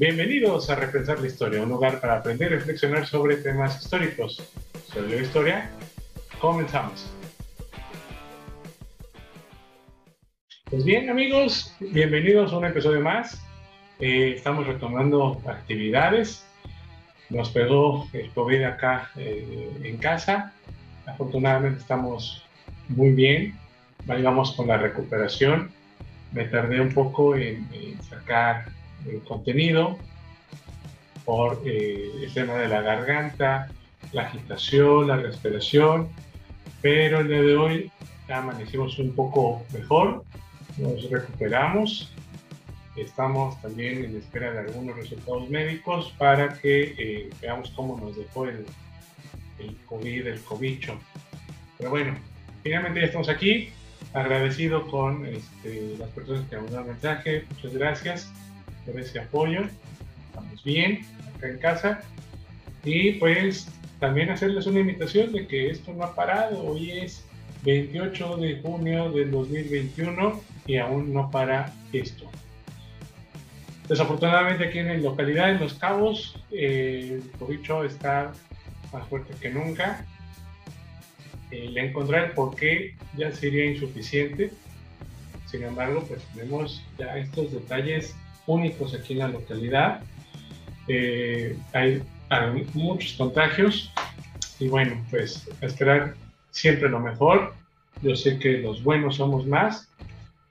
Bienvenidos a Repensar la Historia, un lugar para aprender y reflexionar sobre temas históricos. Soy la historia. Comenzamos. Pues bien, amigos, bienvenidos a un episodio más. Eh, estamos retomando actividades. Nos pegó el COVID acá eh, en casa. Afortunadamente estamos muy bien. Vayamos con la recuperación. Me tardé un poco en, sacar el contenido por eh, el tema de la garganta, la agitación, la respiración, pero el día de hoy amanecimos un poco mejor, nos recuperamos. Estamos también en espera de algunos resultados médicos para que eh, veamos cómo nos dejó el, el COVID, el cobicho. Pero bueno, finalmente ya estamos aquí. Agradecido con este, las personas que han mandado mensaje. Muchas gracias por ese apoyo. Estamos bien acá en casa. Y pues también hacerles una invitación de que esto no ha parado. Hoy es 28 de junio del 2021 y aún no para esto. Desafortunadamente aquí en la localidad, en Los Cabos, eh, el cobicho está más fuerte que nunca. Eh, le encontrar el por qué ya sería insuficiente. Sin embargo, pues tenemos ya estos detalles únicos aquí en la localidad. Eh, hay, hay muchos contagios y bueno, pues esperar siempre lo mejor. Yo sé que los buenos somos más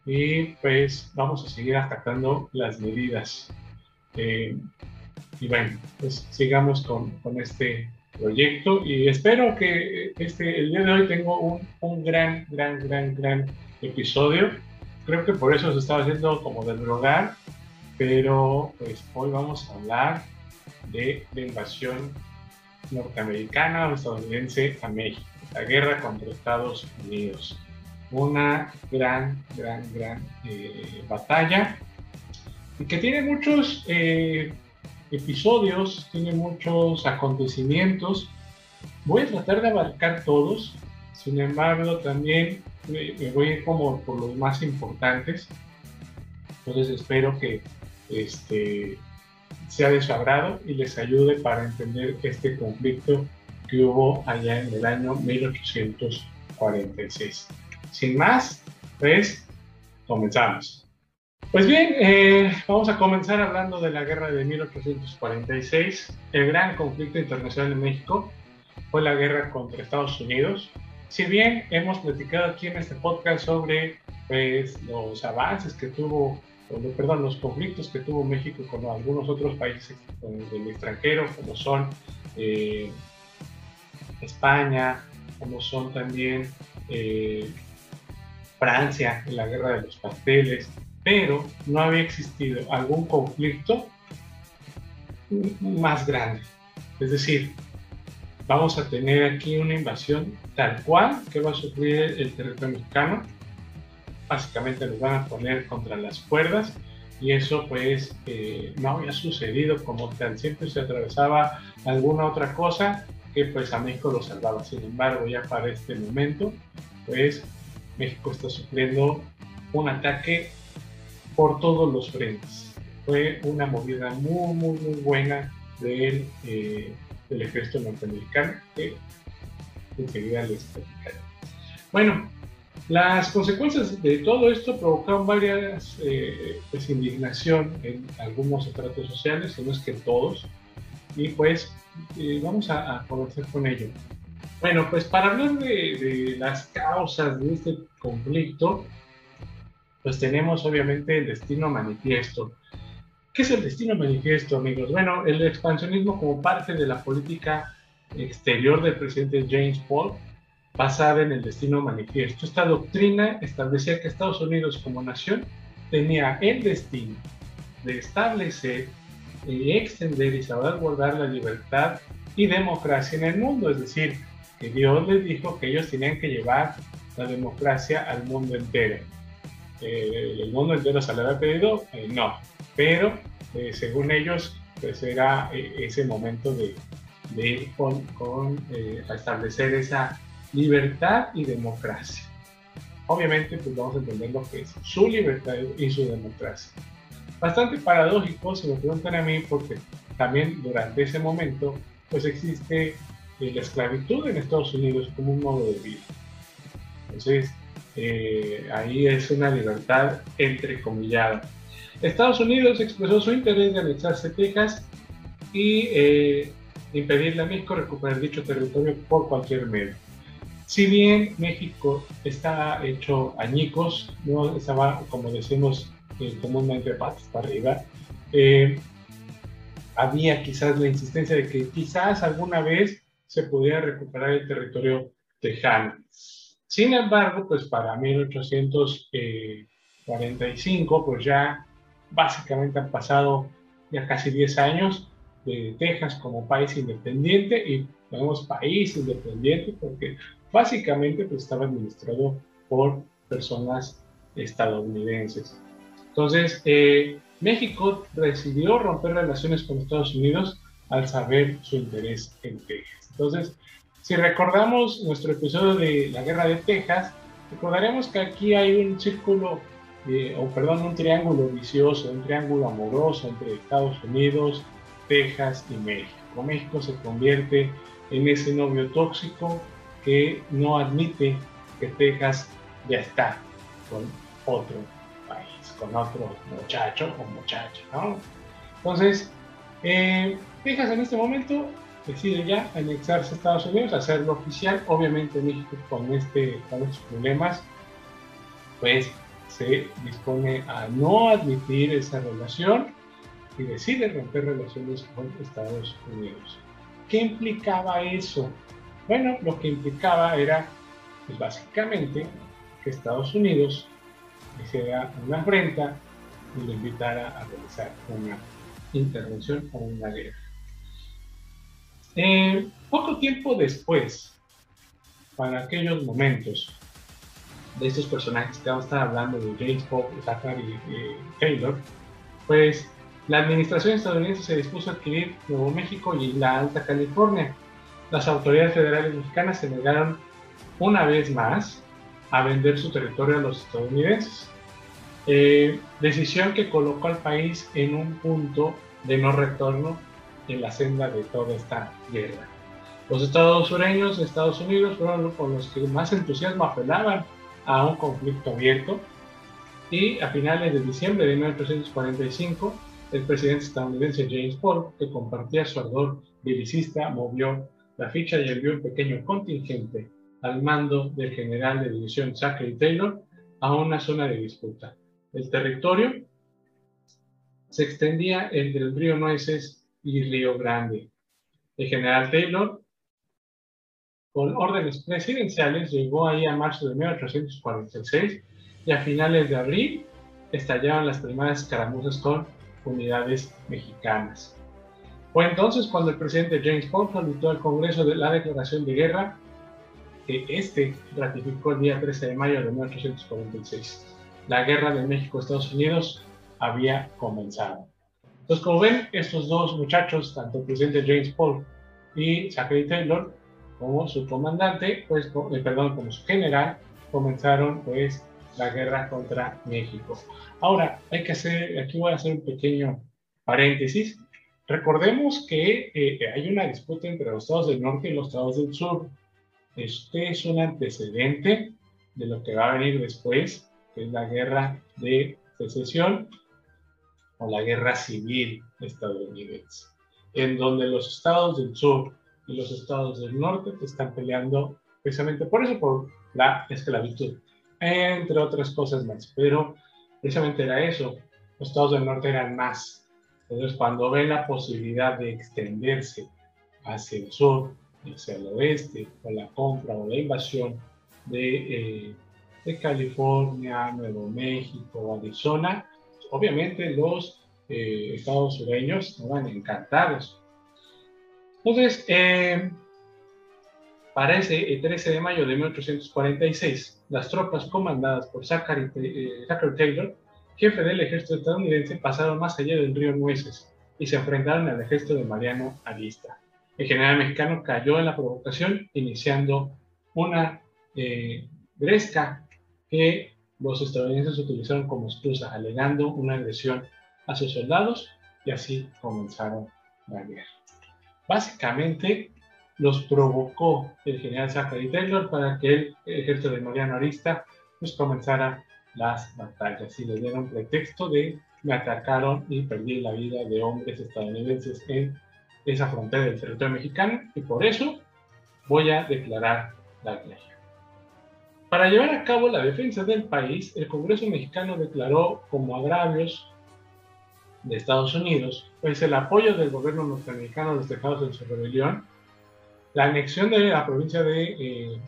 y pues vamos a seguir atacando las medidas. Eh, y bueno, pues sigamos con, con, este proyecto y espero que este, el día de hoy tengo un, un gran, gran, gran, gran episodio. Creo que por eso se estaba haciendo como del rogar, pero pues hoy vamos a hablar de la invasión norteamericana o estadounidense a México la guerra contra Estados Unidos. Una gran, gran, gran eh, batalla que tiene muchos eh, episodios, tiene muchos acontecimientos. Voy a tratar de abarcar todos, sin embargo también me, voy como por los más importantes. Entonces espero que este, sea de y les ayude para entender este conflicto que hubo allá en el año 1846. Sin más, pues comenzamos. Pues bien, eh, vamos a comenzar hablando de la guerra de 1846. El gran conflicto internacional en México fue la guerra contra Estados Unidos. Si bien hemos platicado aquí en este podcast sobre pues, los avances que tuvo, perdón, los conflictos que tuvo México con algunos otros países del extranjero, como son eh, España, como son también eh, Francia en la guerra de los pasteles, pero no había existido algún conflicto más grande. Es decir, vamos a tener aquí una invasión tal cual que va a sufrir el territorio mexicano. Básicamente nos van a poner contra las cuerdas y eso pues eh, no había sucedido como tal. Siempre se atravesaba alguna otra cosa que pues a México lo salvaba. Sin embargo, ya para este momento, pues México está sufriendo un ataque por todos los frentes. Fue una movida muy, muy, muy buena del, eh, ejército norteamericano que enseguida les platicaré. Bueno, las consecuencias de todo esto provocaron varias eh, pues, indignación en algunos estratos sociales, si no es que en todos, y pues eh, vamos a, comenzar con ello. Bueno, pues para hablar de, las causas de este conflicto, pues tenemos obviamente el destino manifiesto. ¿Qué es el destino manifiesto, amigos? Bueno, el expansionismo como parte de la política exterior del presidente James Paul, basada en el destino manifiesto. Esta doctrina establecía que Estados Unidos como nación tenía el destino de establecer extender y salvaguardar la libertad y democracia en el mundo. Es decir, que Dios les dijo que ellos tenían que llevar la democracia al mundo entero. Eh, ¿El mundo entero se le había pedido? Eh, no. Pero eh, según ellos, pues era ese momento de, de ir con, con establecer esa libertad y democracia. Obviamente, pues vamos a entender lo que es su libertad y su democracia. Bastante paradójico, si me preguntan a mí, porque también durante ese momento, pues existe eh, la esclavitud en Estados Unidos como un modo de vida. Entonces, eh, ahí es una libertad entrecomillada. Estados Unidos expresó su interés de anexarse Texas y eh, impedirle a México recuperar dicho territorio por cualquier medio. Si bien México está hecho añicos, no estaba, como decimos eh, comúnmente, patas para arriba, eh, había quizás la insistencia de que quizás alguna vez se pudiera recuperar el territorio tejano. Sin embargo, pues para 1845, pues ya básicamente han pasado ya casi 10 años de Texas como país independiente y tenemos país independiente porque básicamente pues, estaba administrado por personas estadounidenses. Entonces, eh, México decidió romper relaciones con Estados Unidos al saber su interés en Texas. Entonces, si recordamos nuestro episodio de la Guerra de Texas, recordaremos que aquí hay un círculo, eh, o perdón, un triángulo vicioso, un triángulo amoroso entre Estados Unidos, Texas y México. México se convierte en ese novio tóxico que no admite que Texas ya está con otro país, con otro muchacho o muchacha, Entonces, eh, Texas en este momento decide ya anexarse a Estados Unidos, hacerlo oficial. Obviamente México con, este, con estos problemas, pues se dispone a no admitir esa relación y decide romper relaciones con Estados Unidos. ¿Qué implicaba eso? Bueno, lo que implicaba era, pues básicamente, que Estados Unidos hiciera una afrenta y lo invitara a realizar una intervención o una guerra. Eh, poco tiempo después, para aquellos momentos de estos personajes que vamos a estar hablando de James Pope, Zachary y Taylor, pues la administración estadounidense se dispuso a adquirir Nuevo México y la Alta California. Las autoridades federales mexicanas se negaron una vez más a vender su territorio a los estadounidenses. Eh, decisión que colocó al país en un punto de no retorno en la senda de toda esta guerra. Los estados sureños de Estados Unidos fueron los que más entusiasmo apelaban a un conflicto abierto y a finales de diciembre de 1845 el presidente estadounidense James Polk, que compartía su ardor belicista, movió la ficha envió un pequeño contingente al mando del general de división Zachary Taylor a una zona de disputa. El territorio se extendía entre el río Nueces y Río Grande. El general Taylor, con órdenes presidenciales, llegó ahí a marzo de 1846 y a finales de abril estallaron las primeras escaramuzas con unidades mexicanas. Fue entonces cuando el presidente James Polk solicitó al Congreso la declaración de guerra que este ratificó el día 13 de mayo de 1846. La guerra de México-Estados Unidos había comenzado. Entonces, como ven, estos dos muchachos, tanto el presidente James Polk y Zachary Taylor, como su comandante, pues, eh, perdón, como su general, comenzaron pues la guerra contra México. Ahora, hay que hacer, aquí voy a hacer un pequeño paréntesis. Recordemos que eh, hay una disputa entre los estados del norte y los estados del sur. Este es un antecedente de lo que va a venir después, que es la guerra de secesión o la guerra civil estadounidense, en donde los estados del sur y los estados del norte están peleando precisamente por eso, por la esclavitud entre otras cosas más. Pero precisamente era eso, los estados del norte eran más. Entonces, cuando ven la posibilidad de extenderse hacia el sur, hacia el oeste, con la compra o la invasión de, eh, de California, Nuevo México, Arizona, obviamente los eh, estados sureños estaban encantados. Entonces, eh, para ese 13 de mayo de 1846, las tropas comandadas por Zachary, eh, Taylor, jefe del ejército estadounidense, pasaron más allá del río Nueces y se enfrentaron al ejército de Mariano Arista. El general mexicano cayó en la provocación, iniciando una eh, gresca que los estadounidenses utilizaron como excusa, alegando una agresión a sus soldados y así comenzaron la guerra. Básicamente los provocó el general Zachary Taylor para que el ejército de Mariano Arista pues comenzara las batallas y le dieron pretexto de me atacaron y perdí la vida de hombres estadounidenses en esa frontera del territorio mexicano y por eso voy a declarar la guerra. Para llevar a cabo la defensa del país, el Congreso mexicano declaró como agravios de Estados Unidos, pues el apoyo del gobierno norteamericano a los tejados en su rebelión, la anexión de la provincia de, eh,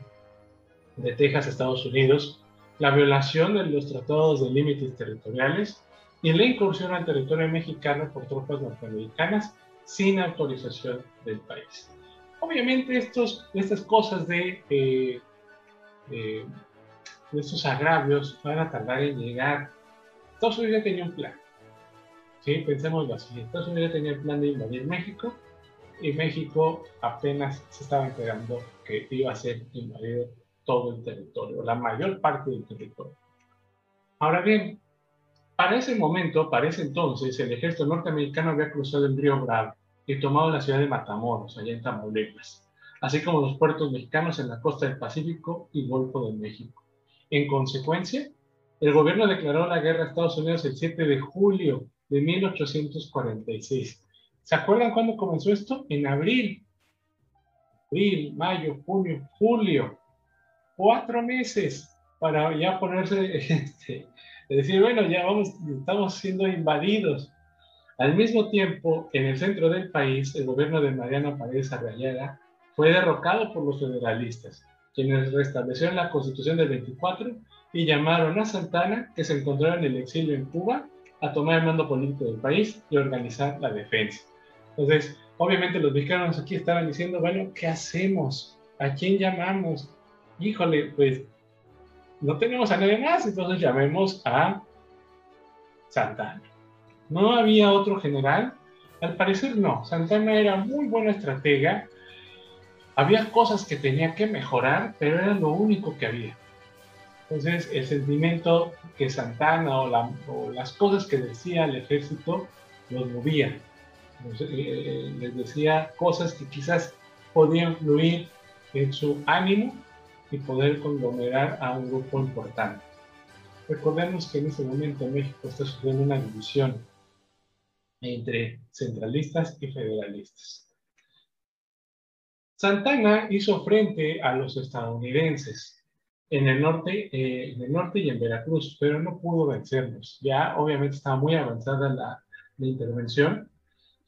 de Texas a Estados Unidos, la violación de los tratados de límites territoriales y la incursión al territorio mexicano por tropas norteamericanas sin autorización del país. Obviamente estos, estas cosas de, eh, de, estos agravios van a tardar en llegar. Estados Unidos tenía un plan. ¿sí? Pensemos así. Estados Unidos tenía el plan de invadir México y México apenas se estaba enterando que iba a ser invadido todo el territorio, la mayor parte del territorio. Ahora bien, para ese momento, para ese entonces, el ejército norteamericano había cruzado el río Bravo y tomado la ciudad de Matamoros, allá en Tamaulipas, así como los puertos mexicanos en la costa del Pacífico y Golfo de México. En consecuencia, el gobierno declaró la guerra a Estados Unidos el 7 de julio de 1846. ¿Se acuerdan cuándo comenzó esto? En abril. Abril, mayo, junio, julio. Cuatro meses para ya ponerse este, es decir, bueno, ya vamos, estamos siendo invadidos. Al mismo tiempo, en el centro del país, el gobierno de Mariano Paredes Arriaga fue derrocado por los federalistas, quienes restablecieron la constitución del 24 y llamaron a Santana, que se encontraba en el exilio en Cuba, a tomar el mando político del país y organizar la defensa. Entonces, obviamente los mexicanos aquí estaban diciendo, bueno, ¿qué hacemos? ¿A quién llamamos? Híjole, pues no tenemos a nadie más, entonces llamemos a Santana. ¿No había otro general? Al parecer no. Santana era muy buena estratega. Había cosas que tenía que mejorar, pero era lo único que había. Entonces, el sentimiento que Santana o, las cosas que decía el ejército los movía. Eh, eh, les decía cosas que quizás podían fluir en su ánimo y poder conglomerar a un grupo importante. Recordemos que en este momento México está sufriendo una división entre centralistas y federalistas. Santana hizo frente a los estadounidenses en el norte, eh, en el norte y en Veracruz, pero no pudo vencerlos. Ya obviamente estaba muy avanzada la, la intervención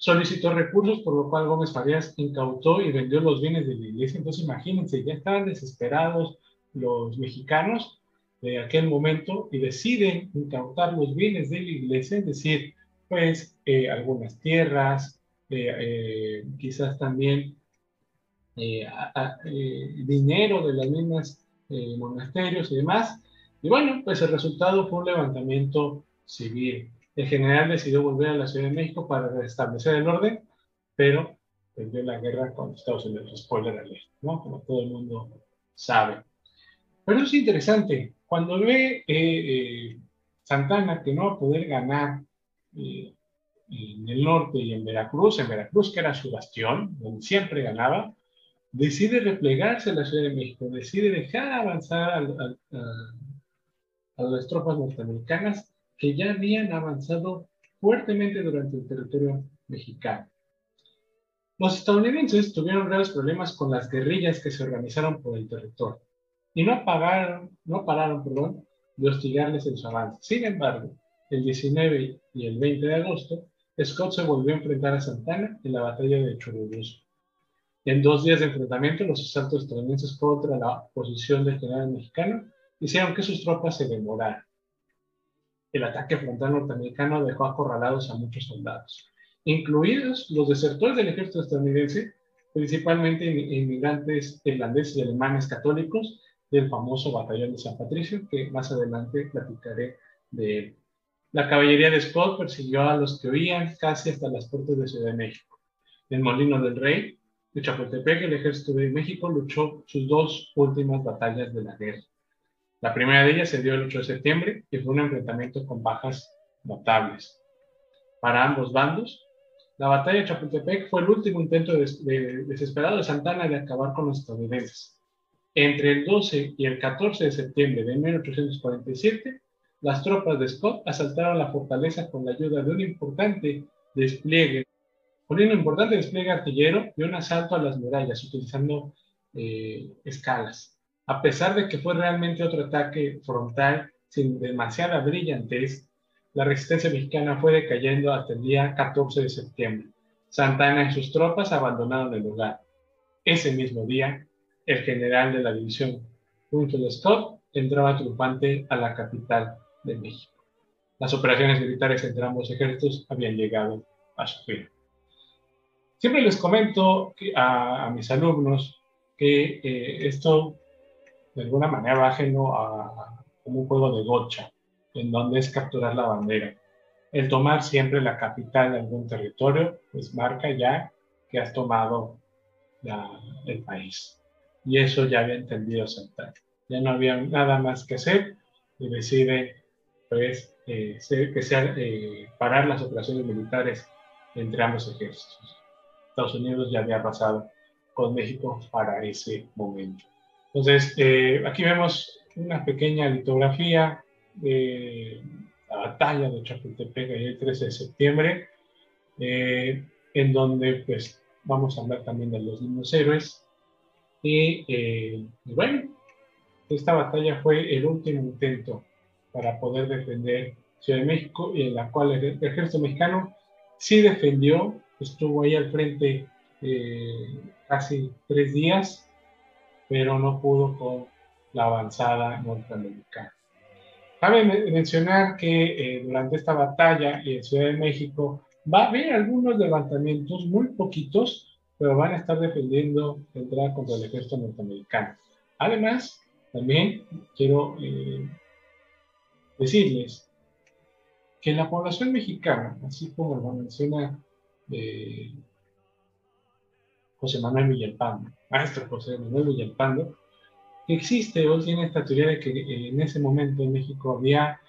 solicitó recursos, por lo cual Gómez Farías incautó y vendió los bienes de la iglesia. Entonces, imagínense, ya estaban desesperados los mexicanos de aquel momento y deciden incautar los bienes de la iglesia, es decir, pues eh, algunas tierras, eh, eh, quizás también dinero de las mismas monasterios y demás. Y bueno, pues el resultado fue un levantamiento civil. El general decidió volver a la Ciudad de México para restablecer el orden, pero perdió la guerra con Estados Unidos. Spoiler alert, ¿no? Como todo el mundo sabe. Pero es interesante. Cuando ve eh, eh, Santana que no va a poder ganar eh, en el norte y en Veracruz, en Veracruz que era su bastión, donde siempre ganaba, decide replegarse a la Ciudad de México, decide dejar avanzar a las tropas norteamericanas que ya habían avanzado fuertemente durante el territorio mexicano. Los estadounidenses tuvieron graves problemas con las guerrillas que se organizaron por el territorio y no, pagaron, no pararon perdón, de hostigarles en su avance. Sin embargo, el 19 y el 20 de agosto, Scott se volvió a enfrentar a Santana en la batalla de Churubusco. En dos días de enfrentamiento, los asaltos estadounidenses contra la posición del general mexicano hicieron que sus tropas se demoraran el ataque frontal norteamericano dejó acorralados a muchos soldados, incluidos los desertores del ejército estadounidense, principalmente inmigrantes irlandeses y alemanes católicos del famoso batallón de San Patricio, que más adelante platicaré de él. La caballería de Scott persiguió a los que huían casi hasta las puertas de Ciudad de México. En Molino del Rey, de Chapultepec, el ejército de México luchó sus dos últimas batallas de la guerra. La primera de ellas se dio el 8 de septiembre y fue un enfrentamiento con bajas notables. para ambos bandos. La batalla de Chapultepec fue el último intento desesperado de Santana de acabar con los estadounidenses. Entre el 12 y el 14 de septiembre de 1847, las tropas de Scott asaltaron la fortaleza con la ayuda de un importante despliegue, con un importante despliegue artillero y un asalto a las murallas utilizando eh, escalas. A pesar de que fue realmente otro ataque frontal sin demasiada brillantez, la resistencia mexicana fue decayendo hasta el día 14 de septiembre. Santana y sus tropas abandonaron el lugar. Ese mismo día, el general de la división, Winfield Scott, entraba triunfante a la capital de México. Las operaciones militares entre ambos ejércitos habían llegado a su fin. Siempre les comento a, mis alumnos que eh, esto de alguna manera ajeno a, un juego de gocha, en donde es capturar la bandera. El tomar siempre la capital de algún territorio, pues marca ya que has tomado el país. Y eso ya había entendido Santana. Ya no había nada más que hacer y decide pues, eh, que sea, eh, parar las operaciones militares entre ambos ejércitos. Estados Unidos ya había pasado con México para ese momento. Entonces, eh, aquí vemos una pequeña litografía de la batalla de Chapultepec el 13 de septiembre, eh, en donde pues vamos a hablar también de los niños héroes. Y, eh, y, bueno, esta batalla fue el último intento para poder defender Ciudad de México y en la cual el, ejército mexicano sí defendió, estuvo ahí al frente casi tres días, pero no pudo con la avanzada norteamericana. Cabe mencionar que eh, durante esta batalla en Ciudad de México va a haber algunos levantamientos, muy poquitos, pero van a estar defendiendo la entrada contra el ejército norteamericano. Además, también quiero eh, decirles que la población mexicana, así como lo menciona eh, José Manuel Villalpando, maestro José Manuel Villalpando, existe o tiene esta teoría de que eh, en ese momento en México había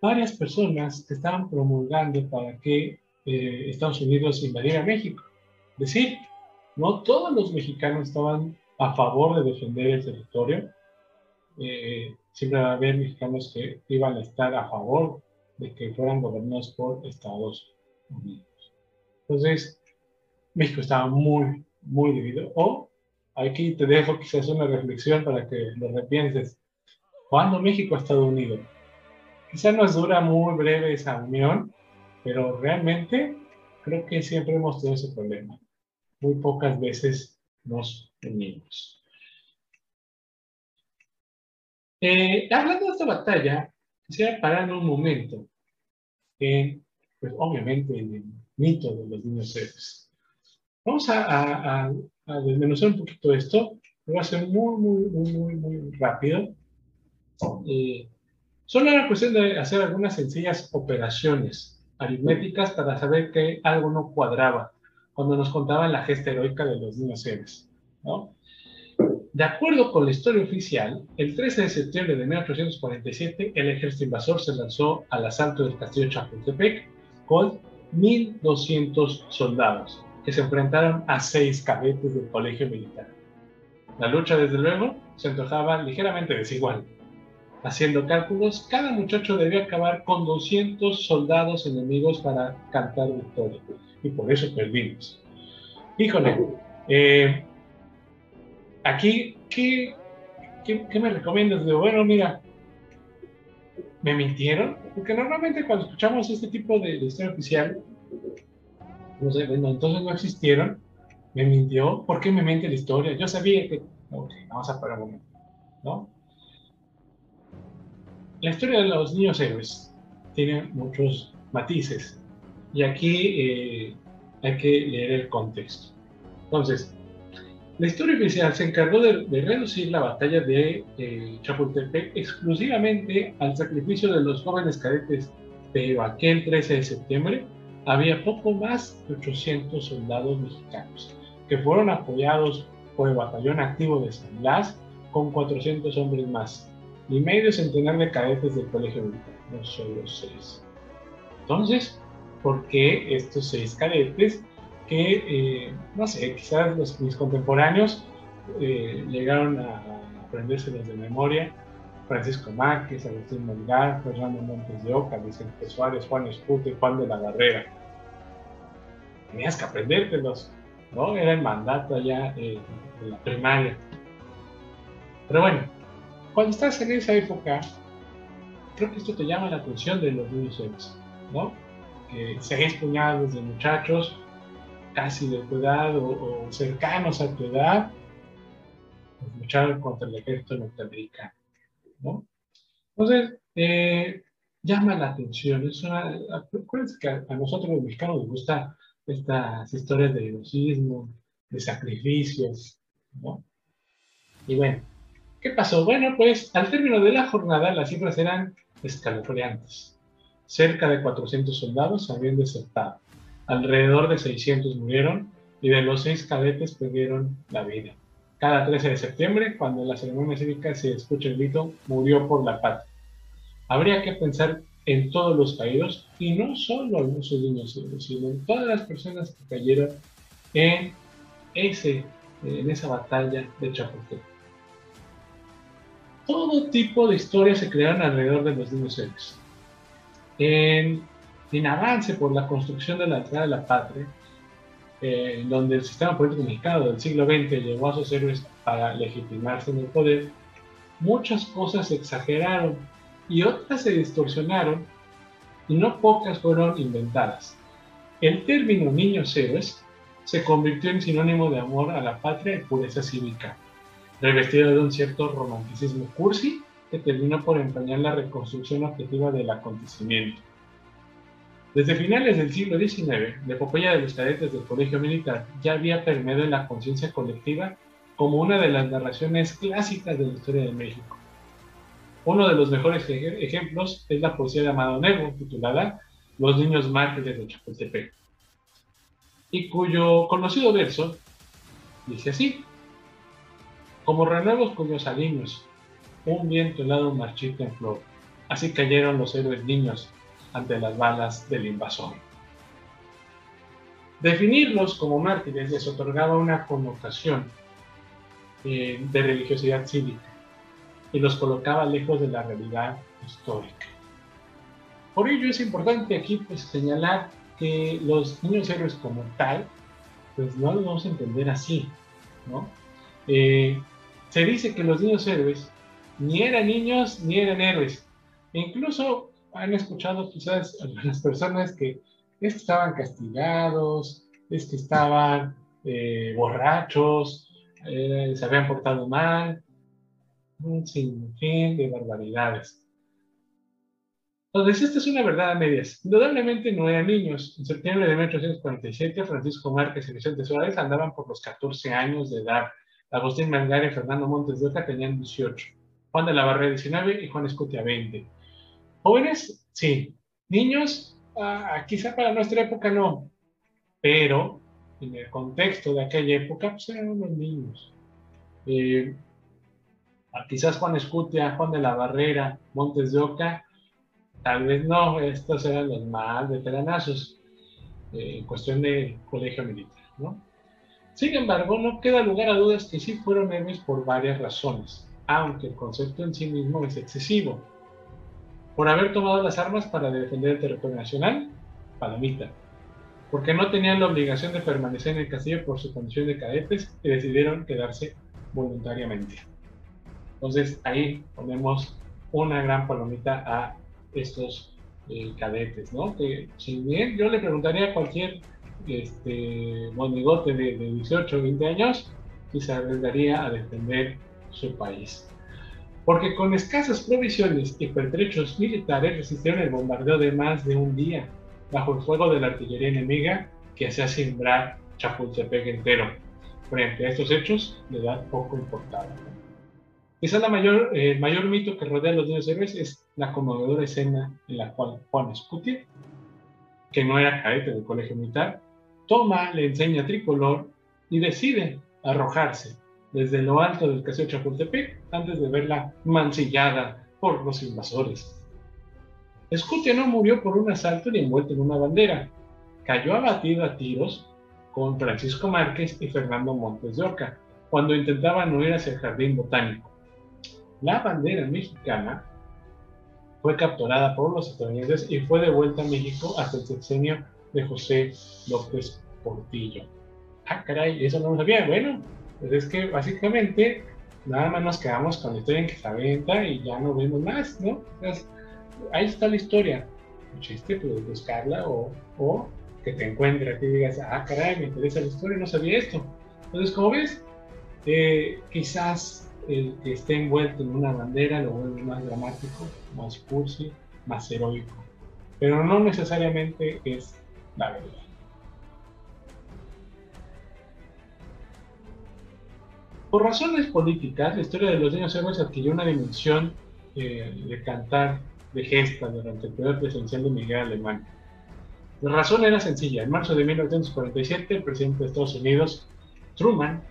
varias personas que estaban promulgando para que eh, Estados Unidos invadiera México. Es decir, no todos los mexicanos estaban a favor de defender el territorio. Eh, siempre va a haber mexicanos que iban a estar a favor de que fueran gobernados por Estados Unidos. Entonces, México estaba muy, muy dividido. O aquí te dejo quizás una reflexión para que lo repienses. ¿Cuándo México ha estado unido? Quizás nos dura muy breve esa unión, pero realmente creo que siempre hemos tenido ese problema. Muy pocas veces nos unimos. Eh, hablando de esta batalla, quisiera parar un momento en, pues obviamente, en el mito de los niños héroes. Vamos a, desmenuzar un poquito esto. Lo voy a hacer muy, muy, muy, muy, muy rápido. Eh, solo era cuestión de hacer algunas sencillas operaciones aritméticas para saber que algo no cuadraba cuando nos contaban la gesta heroica de los niños héroes. De acuerdo con la historia oficial, el 13 de septiembre de 1847, el ejército invasor se lanzó al asalto del castillo Chapultepec con 1.200 soldados que se enfrentaron a seis cadetes del colegio militar. La lucha, desde luego, se antojaba ligeramente desigual. Haciendo cálculos, cada muchacho debía acabar con 200 soldados enemigos para cantar victoria. Y por eso perdimos. Híjole, eh, aquí, ¿qué, ¿qué, me recomiendas? De, bueno, mira, ¿me mintieron? Porque normalmente cuando escuchamos este tipo de historia oficial, no sé, entonces no existieron, me mintió, ¿por qué me miente la historia? Yo sabía que, ok, vamos a parar un momento, ¿no? La historia de los niños héroes tiene muchos matices y aquí eh, hay que leer el contexto. Entonces, la historia oficial se encargó de, reducir la batalla de eh, Chapultepec exclusivamente al sacrificio de los jóvenes cadetes, pero aquel 13 de septiembre había poco más de 800 soldados mexicanos, que fueron apoyados por el batallón activo de San Blas con 400 hombres más, y medio centenar de cadetes del colegio militar, no solo seis. Entonces, ¿por qué estos seis cadetes que, eh, no sé, quizás los, mis contemporáneos eh, llegaron a aprendérselos de memoria? Francisco Márquez, Agustín Melgar, Fernando Montes de Oca, Vicente Suárez, Juan Escute, Juan de la Barrera. Tenías que aprendértelos, ¿no? Era el mandato allá eh, de la primaria. Pero bueno, cuando estás en esa época, creo que esto te llama la atención de los niños ¿no? Que seis puñados de muchachos casi de tu edad o, cercanos a tu edad, pues, lucharon contra el ejército norteamericano, ¿no? Entonces, eh, llama la atención. Es una, acuérdense que a, nosotros los mexicanos nos gustan estas historias de heroísmo, de sacrificios, ¿no? Y bueno, ¿qué pasó? Bueno, pues al término de la jornada las cifras eran escalofriantes. Cerca de 400 soldados habían desertado, alrededor de 600 murieron y de los seis cadetes perdieron la vida. Cada 13 de septiembre, cuando en la ceremonia cívica se escucha el grito, murió por la patria. Habría que pensar en todos los caídos y no solo en esos niños, sino en todas las personas que cayeron en, ese, en esa batalla de Chapultepec. Todo tipo de historias se crearon alrededor de los héroes. En, en avance por la construcción de la entrada de la patria, eh, donde el sistema político mexicano del siglo XX llevó a sus héroes para legitimarse en el poder, muchas cosas se exageraron y otras se distorsionaron y no pocas fueron inventadas. El término niños héroes se convirtió en sinónimo de amor a la patria y pureza cívica revestido de un cierto romanticismo cursi que terminó por empañar la reconstrucción objetiva del acontecimiento. Desde finales del siglo XIX, la epopeya de los cadetes del Colegio Militar ya había permeado en la conciencia colectiva como una de las narraciones clásicas de la historia de México. Uno de los mejores ejemplos es la poesía de Amado Negro, titulada Los niños mártires de Chapultepec, y cuyo conocido verso dice así: como renuevos cuyos aliños, un viento helado marchita en flor. Así cayeron los héroes niños ante las balas del invasor. Definirlos como mártires les otorgaba una connotación eh, de religiosidad cívica y los colocaba lejos de la realidad histórica. Por ello es importante aquí pues, señalar que los niños héroes como tal, pues no los vamos a entender así, ¿no? Eh, se dice que los niños héroes ni eran niños ni eran héroes. E incluso han escuchado quizás algunas personas que es que estaban castigados, es que estaban eh, borrachos, eh, se habían portado mal, un sinfín de barbaridades. Entonces, esta es una verdad a medias. Indudablemente no eran niños. En septiembre de 1847, Francisco Márquez y Vicente Suárez andaban por los 14 años de edad. Agustín Melgar y Fernando Montes de Oca tenían 18, Juan de la Barrera 19 y Juan Escutia 20. Jóvenes, sí. Niños, ah, quizá para nuestra época no, pero en el contexto de aquella época, pues eran unos niños. Eh, quizás Juan Escutia, Juan de la Barrera, Montes de Oca, tal vez no, estos eran los más veteranazos eh, en cuestión de colegio militar, ¿no? Sin embargo, no queda lugar a dudas que sí fueron héroes por varias razones, aunque el concepto en sí mismo es excesivo. Por haber tomado las armas para defender el territorio nacional, palomita. Porque no tenían la obligación de permanecer en el castillo por su condición de cadetes y decidieron quedarse voluntariamente. Entonces ahí ponemos una gran palomita a estos eh, cadetes, ¿no? Que si bien yo le preguntaría a cualquier este, monigote de, de 18 o 20 años y se arriesgaría a defender su país. Porque con escasas provisiones y pertrechos militares resistieron el bombardeo de más de un día bajo el fuego de la artillería enemiga que hacía simbrar Chapultepec entero. Frente a estos hechos, le da poco importado. Quizá la mayor, el mayor mito que rodea a los niños héroes es la conmovedora escena en la cual Juan Escuti, que no era cadete del colegio militar, toma la enseña tricolor y decide arrojarse desde lo alto del castillo Chapultepec antes de verla mancillada por los invasores. Escutia no murió por un asalto ni envuelto en una bandera. Cayó abatido a tiros con Francisco Márquez y Fernando Montes de Oca cuando intentaban huir hacia el jardín botánico. La bandera mexicana fue capturada por los estadounidenses y fue devuelta a México hasta el sexenio de José López Portillo. Ah, caray, eso no lo sabía. Bueno, pues es que básicamente nada más nos quedamos con la historia en que se aventa y ya no vemos más, ¿no? ahí está la historia. Un chiste, pues buscarla o, o que te encuentre y digas, ah, caray, me interesa la historia, no sabía esto. Entonces, como ves, eh, quizás el que esté envuelto en una bandera lo vuelve más dramático, más cursi, más heroico. Pero no necesariamente es la verdad. Por razones políticas, la historia de los niños héroes adquirió una dimensión eh, de cantar de gesta durante el periodo presidencial de Miguel Alemán. La razón era sencilla. En marzo de 1947, el presidente de Estados Unidos, Truman,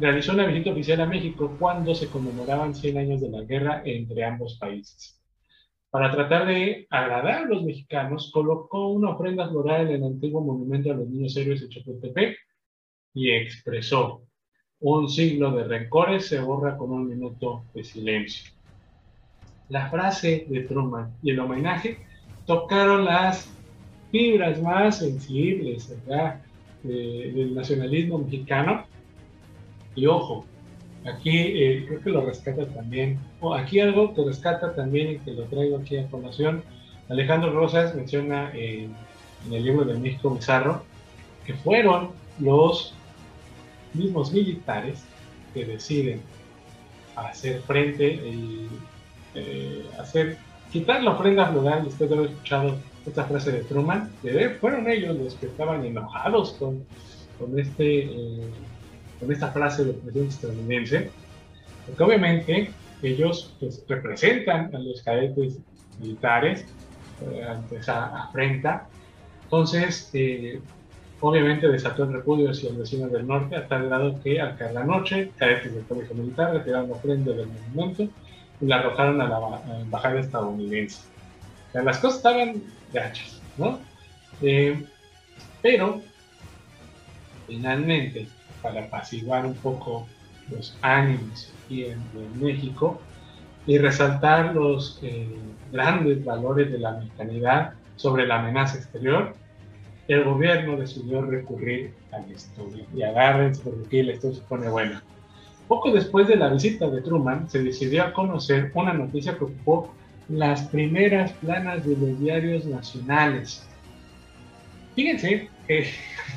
realizó una visita oficial a México cuando se conmemoraban 100 años de la guerra entre ambos países. Para tratar de agradar a los mexicanos, colocó una ofrenda floral en el antiguo monumento a los niños héroes de Chapultepec y expresó, un siglo de rencores se borra con un minuto de silencio. La frase de Truman y el homenaje tocaron las fibras más sensibles del nacionalismo mexicano. Y ojo, aquí eh, creo que lo rescata también, o aquí algo que rescata también y que lo traigo aquí a colación, Alejandro Rosas menciona en el libro de México Bizarro que fueron los mismos militares que deciden hacer frente y eh, hacer quitar la ofrenda floral después de haber escuchado esta frase de Truman, fueron ellos los que estaban enojados con, con, este, eh, con esta frase del presidente estadounidense, porque obviamente ellos pues, representan a los cadetes militares eh, ante esa afrenta. Entonces, eh, obviamente desató el repudio hacia los vecinos del norte, a tal grado que al caer la noche, cadetes del colegio militar retiraron la ofrenda del monumento y la arrojaron a la embajada estadounidense. Las cosas estaban gachas, ¿no? Eh, pero, finalmente, para apaciguar un poco los ánimos aquí en, México y resaltar los eh, grandes valores de la mexicanidad sobre la amenaza exterior, el gobierno decidió recurrir al estudio. Y agárrense porque la historia se pone buena. Poco después de la visita de Truman, se decidió a conocer una noticia que ocupó las primeras planas de los diarios nacionales. Fíjense que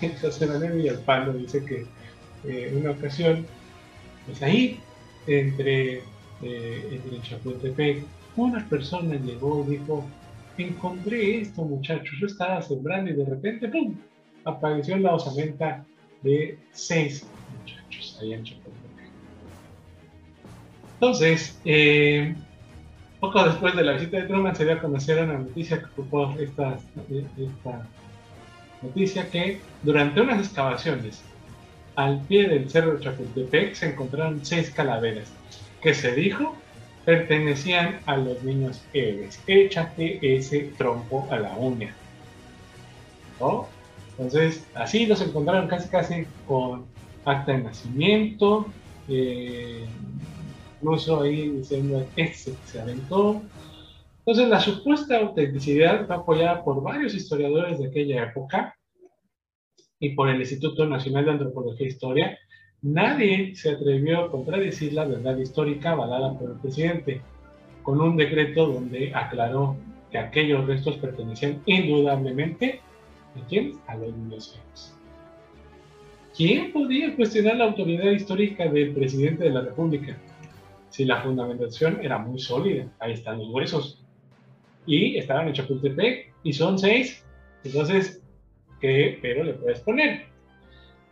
José Manuel Villalpando dice que en eh, una ocasión, pues ahí, entre, eh, entre Chapultepec, una persona llegó y dijo, encontré esto muchachos, yo estaba sembrando y de repente, ¡pum!, apareció la osamenta de seis muchachos ahí en Chapultepec. Entonces, eh, poco después de la visita de Truman se dio a conocer una noticia que ocupó esta, esta noticia que durante unas excavaciones al pie del cerro Chapultepec se encontraron seis calaveras que se dijo pertenecían a los niños héroes. Échate ese trompo a la uña. Entonces, así los encontraron casi casi con acta de nacimiento, eh, incluso ahí diciendo este se aventó. Entonces, la supuesta autenticidad fue apoyada por varios historiadores de aquella época y por el Instituto Nacional de Antropología e Historia. Nadie se atrevió a contradecir la verdad histórica avalada por el presidente, con un decreto donde aclaró que aquellos restos pertenecían indudablemente ¿a quién? A los niños ¿Quién podía cuestionar la autoridad histórica del presidente de la República? si la fundamentación era muy sólida. Ahí están los huesos. Y estaban en Chapultepec y son seis. Entonces, ¿qué pero le puedes poner?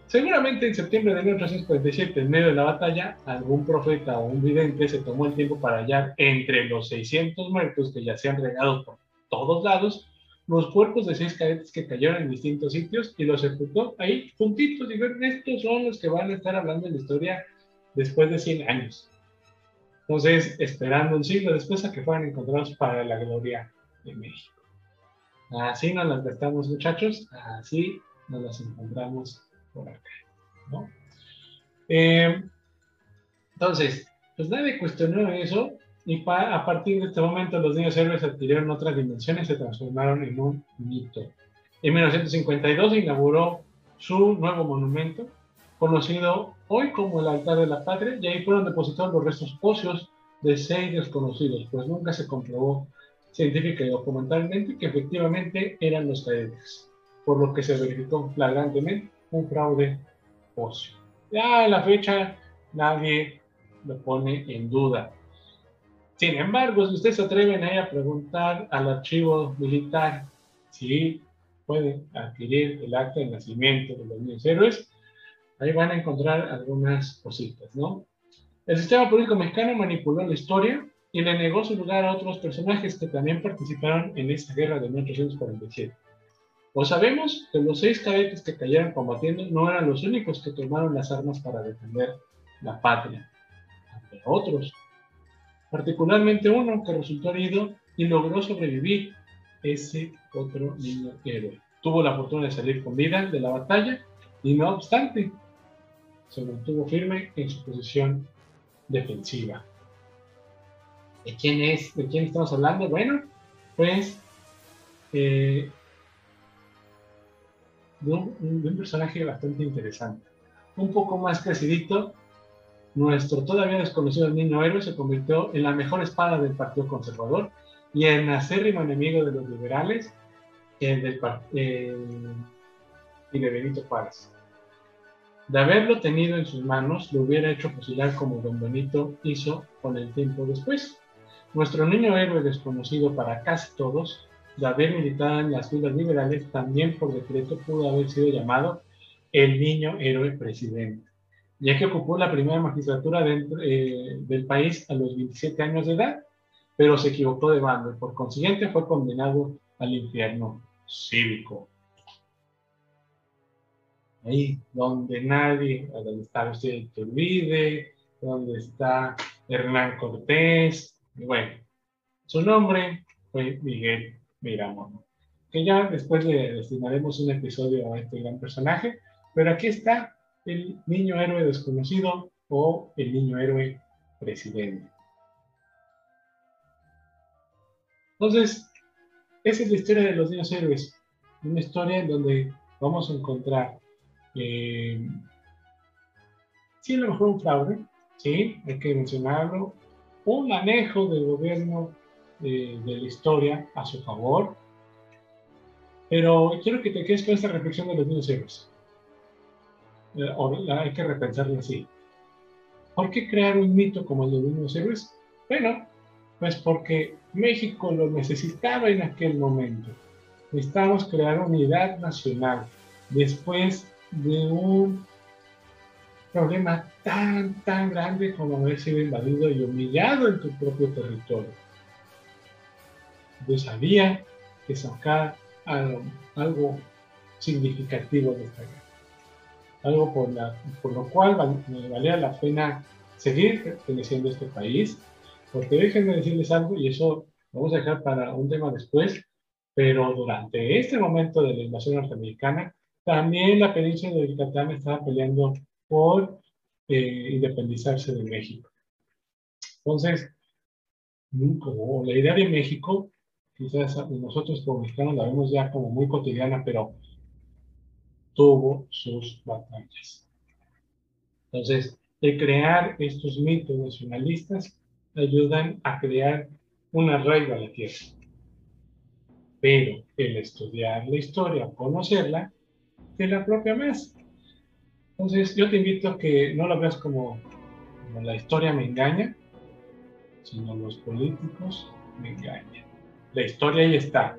Seguramente en septiembre de 1847, en medio de la batalla, algún profeta o un vidente se tomó el tiempo para hallar entre los 600 muertos que ya se han regado por todos lados los cuerpos de seis cadetes que cayeron en distintos sitios y los sepultó ahí juntitos. Dijeron, estos son los que van a estar hablando de la historia después de 100 años. Entonces, esperando un siglo después a que fueran encontrados para la gloria de México. Así nos las gastamos, muchachos, así nos las encontramos por acá. ¿no? Eh, entonces, pues nadie cuestionó eso y a partir de este momento los niños héroes adquirieron otras dimensiones y se transformaron en un mito. En 1952 se inauguró su nuevo monumento, conocido hoy como el altar de la patria, y ahí fueron depositados los restos óseos de seis desconocidos, pues nunca se comprobó científica y documentalmente que efectivamente eran los cadetes, por lo que se verificó flagrantemente un fraude óseo. Ya a la fecha nadie lo pone en duda. Sin embargo, si ustedes se atreven a preguntar al archivo militar si pueden adquirir el acta de nacimiento de los niños héroes, ahí van a encontrar algunas cositas, ¿no? El sistema político mexicano manipuló la historia y le negó su lugar a otros personajes que también participaron en esta guerra de 1847. O sabemos que los seis cadetes que cayeron combatiendo no eran los únicos que tomaron las armas para defender la patria otros, particularmente uno que resultó herido y logró sobrevivir, ese otro niño héroe. Tuvo la fortuna de salir con vida de la batalla y no obstante, se mantuvo firme en su posición defensiva. ¿De quién es? ¿De quién estamos hablando? Bueno, pues eh, de, un, personaje bastante interesante. Un poco más crecidito, nuestro todavía desconocido niño héroe se convirtió en la mejor espada del Partido Conservador y en acérrimo enemigo de los liberales y de Benito Juárez. De haberlo tenido en sus manos, lo hubiera hecho fusilar como don Benito hizo con el tiempo después. Nuestro niño héroe desconocido para casi todos, de haber militado en las filas liberales, también por decreto pudo haber sido llamado el niño héroe presidente ya que ocupó la primera magistratura eh, del país a los 27 años de edad, pero se equivocó de bando y por consiguiente fue condenado al infierno cívico. Ahí donde nadie, donde está usted olvide, donde está Hernán Cortés, y bueno, su nombre fue Miguel Miramón, que ya después le destinaremos un episodio a este gran personaje, pero aquí está el niño héroe desconocido o el niño héroe presidente. Entonces, esa es la historia de los niños héroes. Una historia en donde vamos a encontrar, eh, sí, a lo mejor un fraude, sí, hay que mencionarlo, un manejo del gobierno de la historia a su favor, pero quiero que te quedes con esta reflexión de los niños héroes. Eh, hay que repensarlo así. ¿Por qué crear un mito como el de los héroes? Bueno, pues porque México lo necesitaba en aquel momento. Necesitamos crear unidad nacional después de un problema tan, tan grande como haber sido invadido y humillado en tu propio territorio. Yo sabía que sacar algo, algo significativo de esta guerra algo por, la, por lo cual me valía la pena seguir perteneciendo a este país, porque déjenme decirles algo, y eso lo vamos a dejar para un tema después, pero durante este momento de la invasión norteamericana, también la península de Yucatán estaba peleando por eh, independizarse de México. Entonces, como la idea de México, quizás nosotros como mexicanos la vemos ya como muy cotidiana, pero tuvo sus batallas. Entonces, el crear estos mitos nacionalistas ayudan a crear una arraigo a la tierra. Pero el estudiar la historia, conocerla, te la propia más. Entonces, yo te invito a que no la veas como, como la historia me engaña, sino los políticos me engañan. La historia ahí está.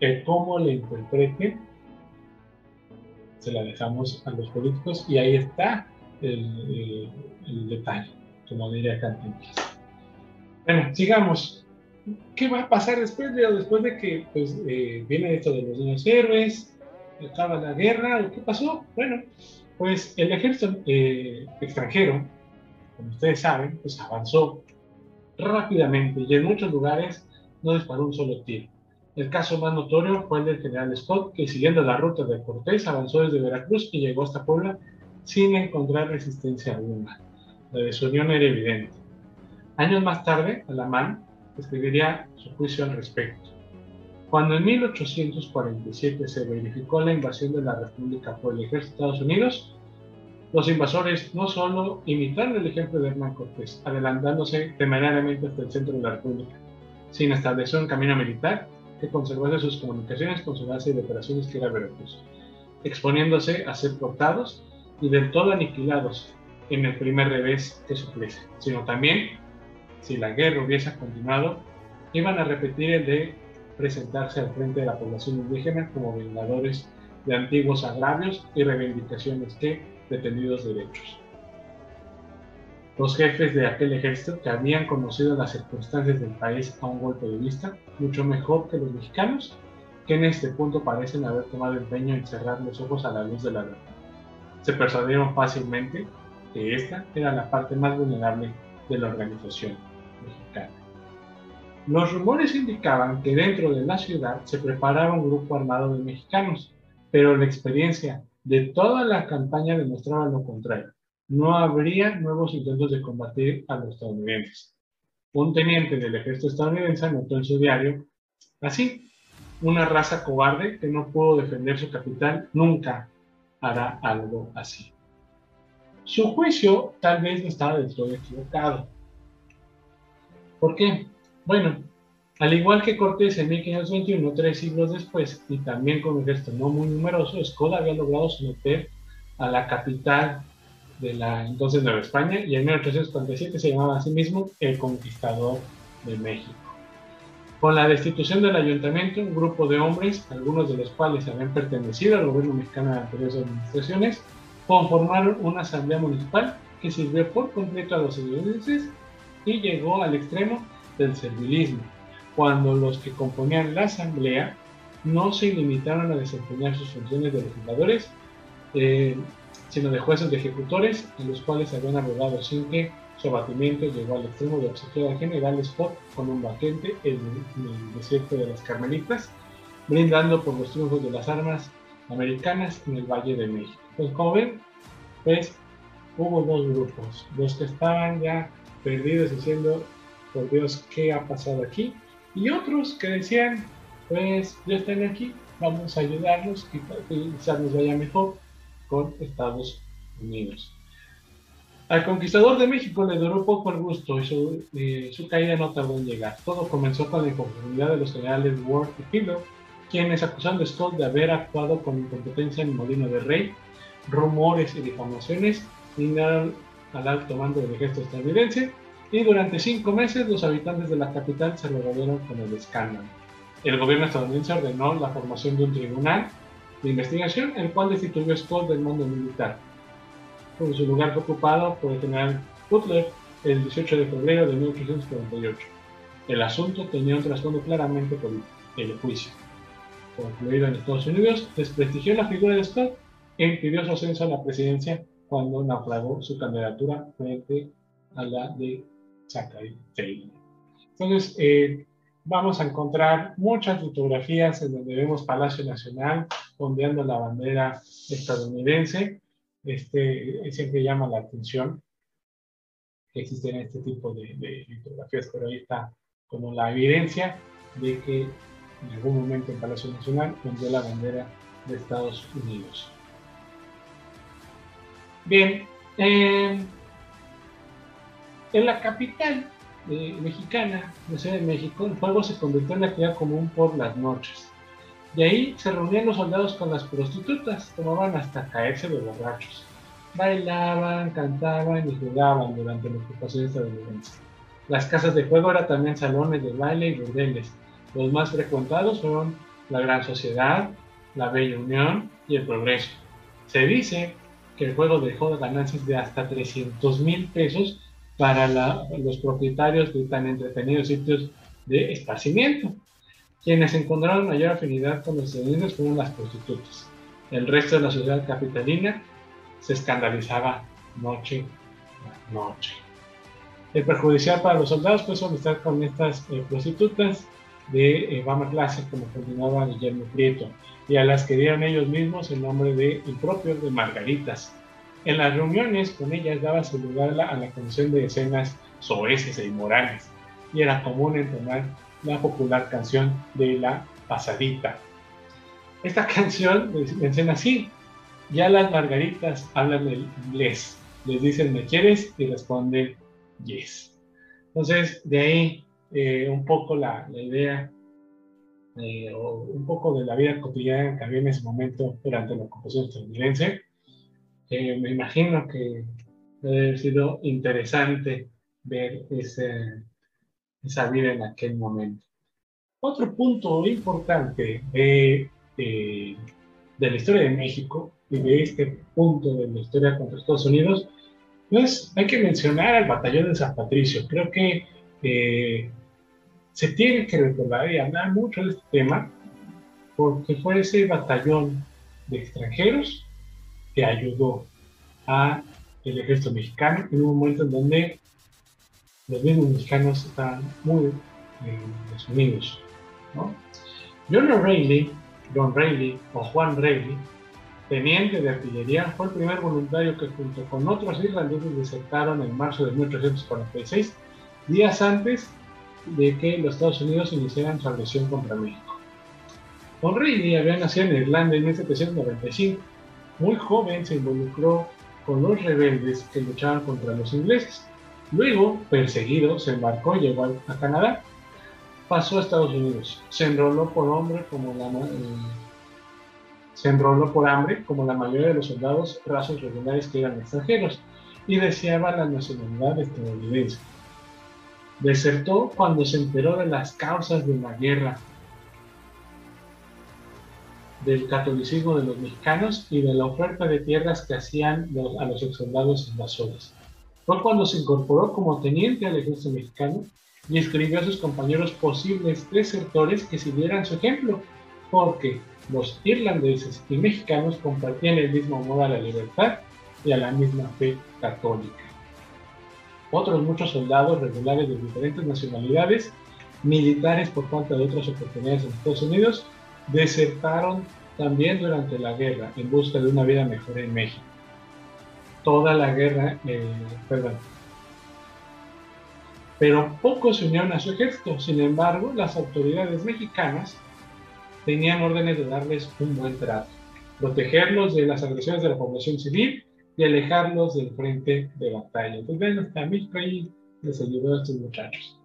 El cómo la interpreten se la dejamos a los políticos y ahí está el, detalle, como diría Cantinflas. Bueno, sigamos. ¿Qué va a pasar después de, después de que pues, eh, viene esto de los niños héroes, acaba la guerra? ¿Qué pasó? Bueno, pues el ejército eh, extranjero, como ustedes saben, pues avanzó rápidamente y en muchos lugares no disparó un solo tiro. El caso más notorio fue el del general Scott, que siguiendo la ruta de Cortés avanzó desde Veracruz y llegó hasta Puebla sin encontrar resistencia alguna. La desunión era evidente. Años más tarde, Alamán escribiría su juicio al respecto. Cuando en 1847 se verificó la invasión de la República por el ejército de Estados Unidos, los invasores no solo imitaron el ejemplo de Hernán Cortés, adelantándose temerariamente hasta el centro de la República, sino estableció un camino militar que conservase sus comunicaciones con su base de operaciones que era Veracruz, exponiéndose a ser cortados y del todo aniquilados en el primer revés que sufriese, sino también, si la guerra hubiese continuado, iban a repetir el de presentarse al frente de la población indígena como vengadores de antiguos agravios y reivindicaciones que detenidos derechos. Los jefes de aquel ejército, que habían conocido las circunstancias del país a un golpe de vista, mucho mejor que los mexicanos, que en este punto parecen haber tomado empeño en cerrar los ojos a la luz de la verdad. Se persuadieron fácilmente que esta era la parte más vulnerable de la organización. Los rumores indicaban que dentro de la ciudad se preparaba un grupo armado de mexicanos, pero la experiencia de toda la campaña demostraba lo contrario. No habría nuevos intentos de combatir a los estadounidenses. Un teniente del ejército estadounidense anotó en su diario, así, una raza cobarde que no pudo defender su capital nunca hará algo así. Su juicio tal vez no estaba del todo equivocado. ¿Por qué? Bueno, al igual que Cortés en 1521, tres siglos después, y también con un ejército no muy numeroso, Scott había logrado someter a la capital de la entonces Nueva España y en 1847 se llamaba a sí mismo el Conquistador de México. Con la destitución del ayuntamiento, un grupo de hombres, algunos de los cuales habían pertenecido al gobierno mexicano de anteriores administraciones, conformaron una asamblea municipal que sirvió por completo a los estadounidenses y llegó al extremo del servilismo, cuando los que componían la asamblea no se limitaron a desempeñar sus funciones de legisladores, eh, sino de jueces de ejecutores, en los cuales habían abogado sin que su abatimiento llegó al extremo de obsequiar al general Scott con un baquete en, el desierto de las Carmelitas, brindando por los triunfos de las armas americanas en el Valle de México. Pues como ven, pues hubo dos grupos, los que estaban ya perdidos diciendo por Dios, ¿qué ha pasado aquí? Y otros que decían, pues ya están aquí, vamos a ayudarlos y quizás nos vaya mejor con Estados Unidos. Al conquistador de México le duró poco el gusto y su, su, caída no tardó en llegar. Todo comenzó con la inconformidad de los generales Ward y Pillow, quienes acusaron a Scott de haber actuado con incompetencia en el Molino de Rey. Rumores y difamaciones brindaron al alto mando del ejército estadounidense y durante cinco meses los habitantes de la capital se revolvieron con el escándalo. El gobierno estadounidense ordenó la formación de un tribunal de investigación, el cual destituyó a Scott del mando militar. Por su lugar fue ocupado por el general Butler el 18 de febrero de 1848. El asunto tenía un trasfondo claramente político, el juicio. Concluido en Estados Unidos, desprestigió la figura de Scott e impidió su ascenso a la presidencia cuando naufragó su candidatura frente a la de Taylor. Entonces, eh, vamos a encontrar muchas fotografías en donde vemos Palacio Nacional ondeando la bandera estadounidense. Este, siempre llama la atención que existen este tipo de, de fotografías, pero ahí está como la evidencia de que en algún momento en Palacio Nacional ondeó la bandera de Estados Unidos. Bien, eh, en la capital eh, mexicana, la Ciudad de México, el fuego se convirtió en actividad común por las noches. De ahí se reunían los soldados con las prostitutas, tomaban hasta caerse de borrachos. Bailaban, cantaban y jugaban durante la ocupación estadounidense. Las casas de fuego eran también salones de baile y burdeles. Los más frecuentados fueron la Gran Sociedad, la Bella Unión y el Progreso. Se dice que el juego dejó ganancias de hasta 300 mil pesos para los propietarios de tan entretenidos sitios de esparcimiento. Quienes encontraron mayor afinidad con los estadounidenses fueron las prostitutas. El resto de la sociedad capitalina se escandalizaba noche a noche. El perjudicial para los soldados fue amistad con estas eh, prostitutas de Bama Clase, como continuaba Guillermo Prieto, y a las que dieron ellos mismos el nombre de impropios de Margaritas. En las reuniones con ellas daba su lugar a la comisión de escenas soeces e inmorales, y era común entonar la popular canción de la pasadita. Esta canción menciona así, ya las margaritas hablan el inglés, les dicen me quieres y responden yes. Entonces, de ahí eh, un poco la, la idea eh, o un poco de la vida cotidiana que había en ese momento durante la ocupación estadounidense. Eh, me imagino que debe haber sido interesante ver ese, esa vida en aquel momento. Otro punto importante de, de, de, la historia de México y de este punto de la historia contra Estados Unidos, pues hay que mencionar al batallón de San Patricio. Creo que eh, se tiene que recordar y hablar mucho de este tema porque fue ese batallón de extranjeros que ayudó a el ejército mexicano en un momento en donde los mismos mexicanos estaban muy eh, desunidos. John O'Reilly, John Reilly o Juan Reilly, teniente de artillería, fue el primer voluntario que junto con otros irlandeses desertaron en marzo de 1846, días antes de que los Estados Unidos iniciaran su agresión contra México. O'Reilly había nacido en Irlanda en 1795. Muy joven se involucró con los rebeldes que luchaban contra los ingleses. Luego, perseguido, se embarcó y llegó a Canadá. Pasó a Estados Unidos. Eh, se enroló por hambre como la mayoría de los soldados rasos regulares que eran extranjeros y deseaba la nacionalidad estadounidense. Desertó cuando se enteró de las causas de la guerra, del catolicismo de los mexicanos y de la oferta de tierras que hacían a los ex soldados invasores. Fue cuando se incorporó como teniente al ejército mexicano y escribió a sus compañeros posibles desertores que siguieran su ejemplo, porque los irlandeses y mexicanos compartían el mismo amor a la libertad y a la misma fe católica otros muchos soldados regulares de diferentes nacionalidades, militares por falta de otras oportunidades en Estados Unidos, desertaron también durante la guerra en busca de una vida mejor en México. Toda la guerra, eh, perdón. Pero pocos se unieron a su ejército, sin embargo, las autoridades mexicanas tenían órdenes de darles un buen trato, protegerlos de las agresiones de la población civil y alejarlos del frente de batalla. Entonces, bueno, hasta México ahí les ayudó a estos muchachos.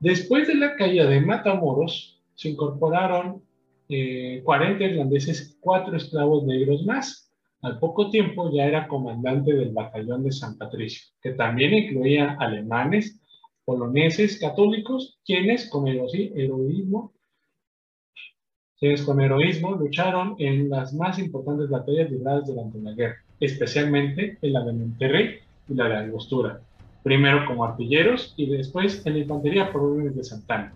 Después de la caída de Matamoros, se incorporaron 40 eh, irlandeses y 4 esclavos negros más. Al poco tiempo ya era comandante del batallón de San Patricio, que también incluía alemanes, poloneses, católicos, quienes con heroísmo quienes con heroísmo lucharon en las más importantes batallas libradas durante la guerra, especialmente en la de Monterrey y la de Angostura, primero como artilleros y después en la infantería por órdenes de Santana.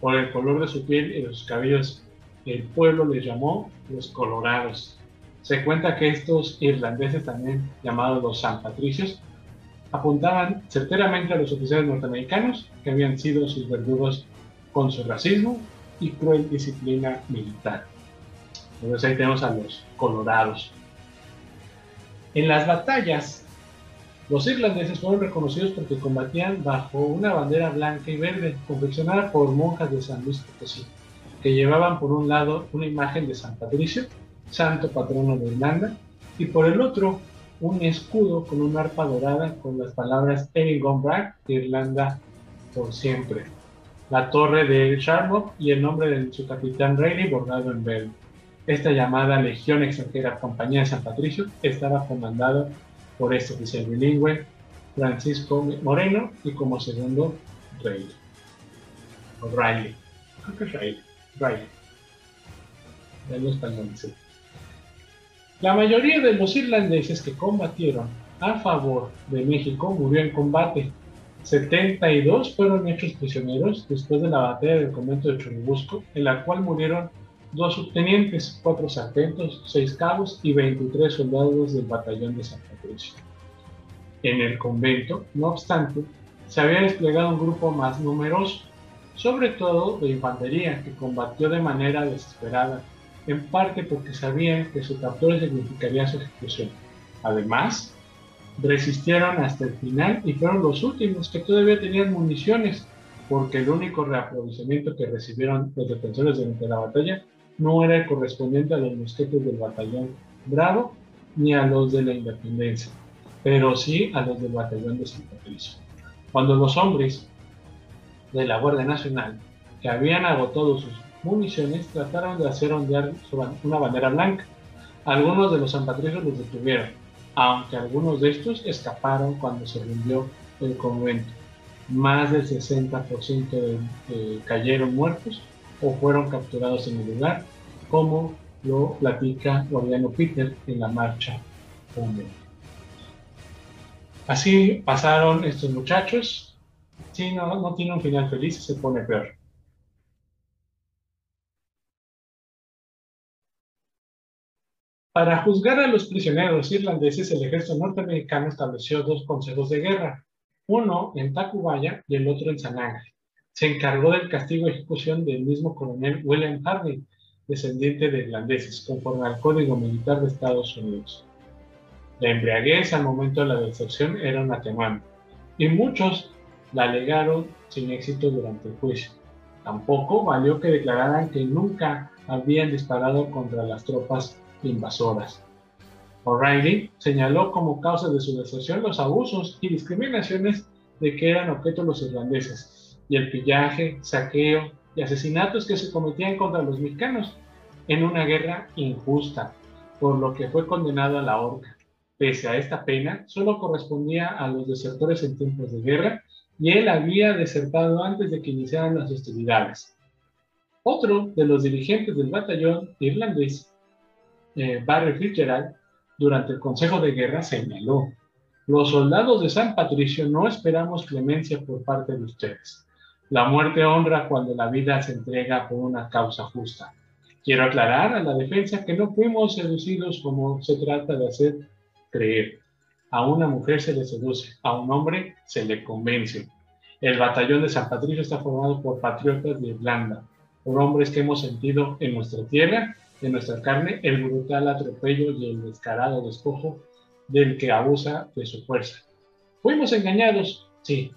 Por el color de su piel y de sus cabellos, el pueblo les llamó los Colorados. Se cuenta que estos irlandeses, también llamados los San Patricios, apuntaban certeramente a los oficiales norteamericanos que habían sido sus verdugos con su racismo y cruel disciplina militar. Entonces ahí tenemos a los colorados. En las batallas, los irlandeses fueron reconocidos porque combatían bajo una bandera blanca y verde confeccionada por monjas de San Luis Potosí, que llevaban por un lado una imagen de San Patricio, santo patrono de Irlanda, y por el otro un escudo con una arpa dorada con las palabras Erin Bragg, Irlanda por siempre la torre de Charmot y el nombre de su capitán Rayleigh bordado en verde. Esta llamada Legión Extranjera Compañía de San Patricio estaba comandada por este oficial bilingüe, Francisco Moreno, y como segundo, Rayleigh. O Riley. Creo que es Riley. Riley. La mayoría de los irlandeses que combatieron a favor de México murió en combate, 72 fueron hechos prisioneros después de la batalla del convento de Churubusco, en la cual murieron dos subtenientes, cuatro sargentos, seis cabos y 23 soldados del batallón de San Patricio. En el convento, no obstante, se había desplegado un grupo más numeroso, sobre todo de infantería, que combatió de manera desesperada, en parte porque sabían que su captura significaría su ejecución. Además, resistieron hasta el final y fueron los últimos que todavía tenían municiones, porque el único reaprovisionamiento que recibieron los defensores durante la batalla no era el correspondiente a los mosquetes del batallón Bravo ni a los de la Independencia, pero sí a los del batallón de San Patricio. Cuando los hombres de la Guardia Nacional, que habían agotado sus municiones, trataron de hacer ondear una bandera blanca, algunos de los San Patricios los detuvieron, aunque algunos de estos escaparon cuando se rindió el convento. Más del 60% cayeron muertos o fueron capturados en el lugar, como lo platica Guardiano Peter en la marcha Hombre. Así pasaron estos muchachos. Si no, no tiene un final feliz, se pone peor. Para juzgar a los prisioneros irlandeses, el ejército norteamericano estableció dos consejos de guerra, uno en Tacubaya y el otro en San Ángel. Se encargó del castigo y ejecución del mismo coronel William Hardy, descendiente de irlandeses, conforme al Código Militar de Estados Unidos. La embriaguez al momento de la deserción era un atenuante, y muchos la alegaron sin éxito durante el juicio. Tampoco valió que declararan que nunca habían disparado contra las tropas invasoras. O'Reilly señaló como causa de su deserción los abusos y discriminaciones de que eran objeto los irlandeses y el pillaje, saqueo y asesinatos que se cometían contra los mexicanos en una guerra injusta, por lo que fue condenado a la horca. Pese a esta pena, solo correspondía a los desertores en tiempos de guerra y él había desertado antes de que iniciaran las hostilidades. Otro de los dirigentes del batallón irlandés eh, Barry Fitzgerald, durante el Consejo de Guerra señaló, los soldados de San Patricio no esperamos clemencia por parte de ustedes. La muerte honra cuando la vida se entrega por una causa justa. Quiero aclarar a la defensa que no fuimos seducidos como se trata de hacer creer. A una mujer se le seduce, a un hombre se le convence. El batallón de San Patricio está formado por patriotas de Irlanda, por hombres que hemos sentido en nuestra tierra de nuestra carne el brutal atropello y el descarado despojo del que abusa de su fuerza. Fuimos engañados, sí,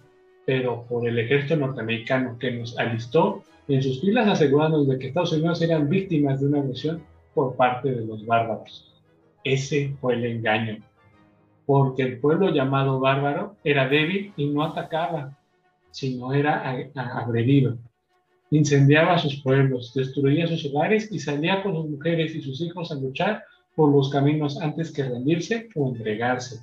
pero por el ejército norteamericano que nos alistó en sus filas asegurándonos de que Estados Unidos eran víctimas de una agresión por parte de los bárbaros. Ese fue el engaño, porque el pueblo llamado bárbaro era débil y no atacaba, sino era agredido incendiaba sus pueblos, destruía sus hogares y salía con sus mujeres y sus hijos a luchar por los caminos antes que rendirse o entregarse.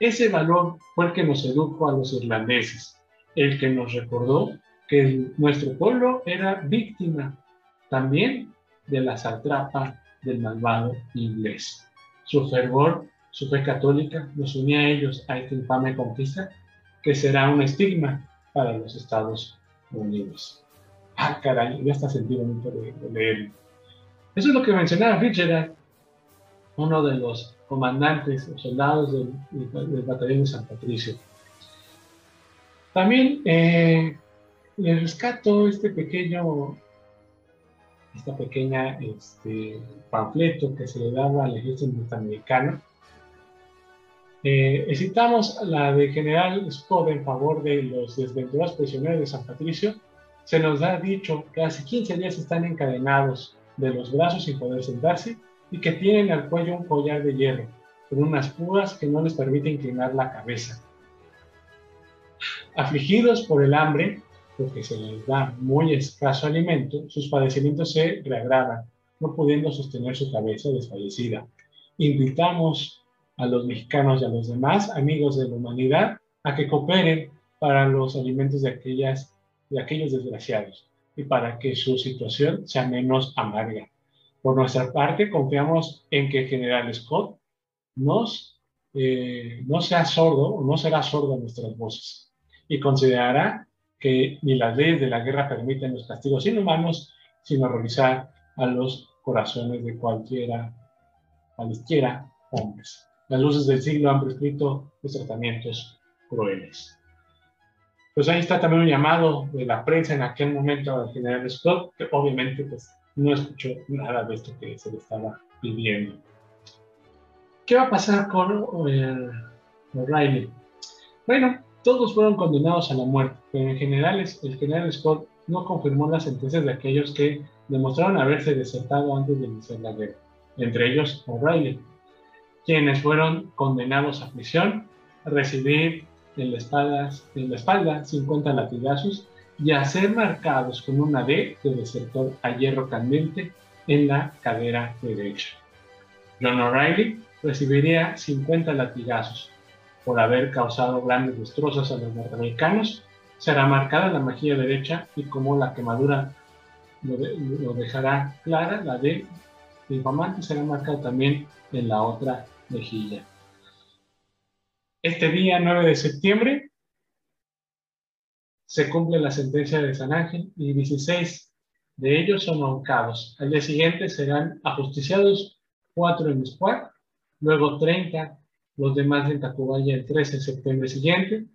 Ese valor fue el que nos sedujo a los irlandeses, el que nos recordó que nuestro pueblo era víctima también de la satrapa del malvado inglés. Su fervor, su católica, nos unía a ellos a esta infame conquista que será un estigma para los Estados Unidos ah, caray, ya está sentido de, de leer. Eso es lo que mencionaba Fitzgerald, uno de los comandantes o soldados del, batallón de San Patricio. También eh, le rescato este pequeño, esta pequeña este, panfleto que se le daba al ejército norteamericano. Eh, citamos la de General Scott en favor de los desventurados prisioneros de San Patricio, se nos ha dicho que hace 15 días están encadenados de los brazos sin poder sentarse y que tienen al cuello un collar de hierro con unas púas que no les permite inclinar la cabeza. Afligidos por el hambre, porque se les da muy escaso alimento, sus padecimientos se reagravan, no pudiendo sostener su cabeza desfallecida. Invitamos a los mexicanos y a los demás amigos de la humanidad a que cooperen para los alimentos de aquellas de aquellos desgraciados y para que su situación sea menos amarga. Por nuestra parte, confiamos en que el general Scott nos, eh, no sea sordo no será sordo a nuestras voces y considerará que ni las leyes de la guerra permiten los castigos inhumanos, sino realizar a los corazones de cualquiera, cualquiera hombres. Las luces del siglo han prescrito los tratamientos crueles. pues ahí está también un llamado de la prensa en aquel momento al general Scott, que obviamente pues no escuchó nada de esto que se le estaba pidiendo. ¿Qué va a pasar con eh, O'Reilly? Bueno, todos fueron condenados a la muerte, pero en general el general Scott no confirmó las sentencias de aquellos que demostraron haberse desertado antes de iniciar la guerra, entre ellos O'Reilly, quienes fueron condenados a prisión, recibir en la, espalda, en la espalda 50 latigazos y a ser marcados con una D de desertor a hierro candente en la cadera derecha. John O'Reilly recibiría 50 latigazos por haber causado grandes destrozos a los norteamericanos. Será marcada la mejilla derecha y como la quemadura lo, dejará clara, la D infamante será marcada también en la otra mejilla. Este día 9 de septiembre se cumple la sentencia de San Ángel y 16 de ellos son ahorcados. Al día siguiente serán ajusticiados cuatro en Miscuac, luego 30 los demás en Tacubaya el 13 de septiembre siguiente.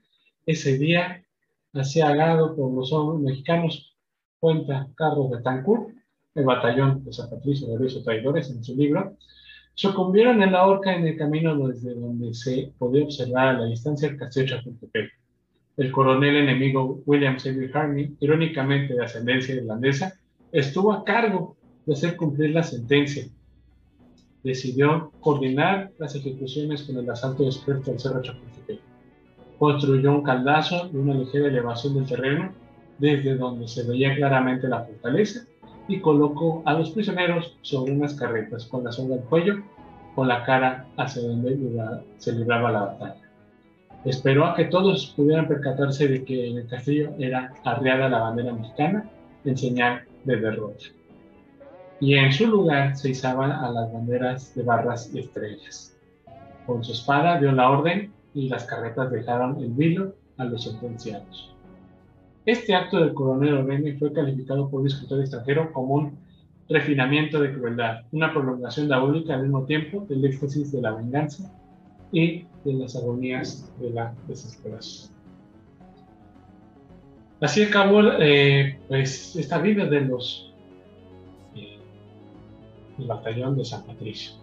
Ese día, agado por los hombres mexicanos, cuenta Carlos de Tancur, el batallón de San Patricio de los Traidores en su libro, sucumbieron en la horca en el camino desde donde se podía observar a la distancia el castillo Chapultepec. El coronel enemigo William Xavier Harney, irónicamente de ascendencia irlandesa, estuvo a cargo de hacer cumplir la sentencia. Decidió coordinar las ejecuciones con el asalto experto al Cerro Chapultepec. Construyó un caldazo y una ligera elevación del terreno desde donde se veía claramente la fortaleza y colocó a los prisioneros sobre unas carretas con la soga al cuello, con la cara hacia donde se libraba la batalla. Esperó a que todos pudieran percatarse de que en el castillo era arriada la bandera mexicana en señal de derrota. Y en su lugar se izaban a las banderas de barras y estrellas. Con su espada dio la orden y las carretas dejaron el vilo a los sentenciados. Este acto del coronel O'Reilly fue calificado por un escritor extranjero como un refinamiento de crueldad, una prolongación diabólica al mismo tiempo del éxtasis de la venganza y de las agonías de la desesperación. Así acabó eh, pues, esta vida de los eh, del batallón de San Patricio.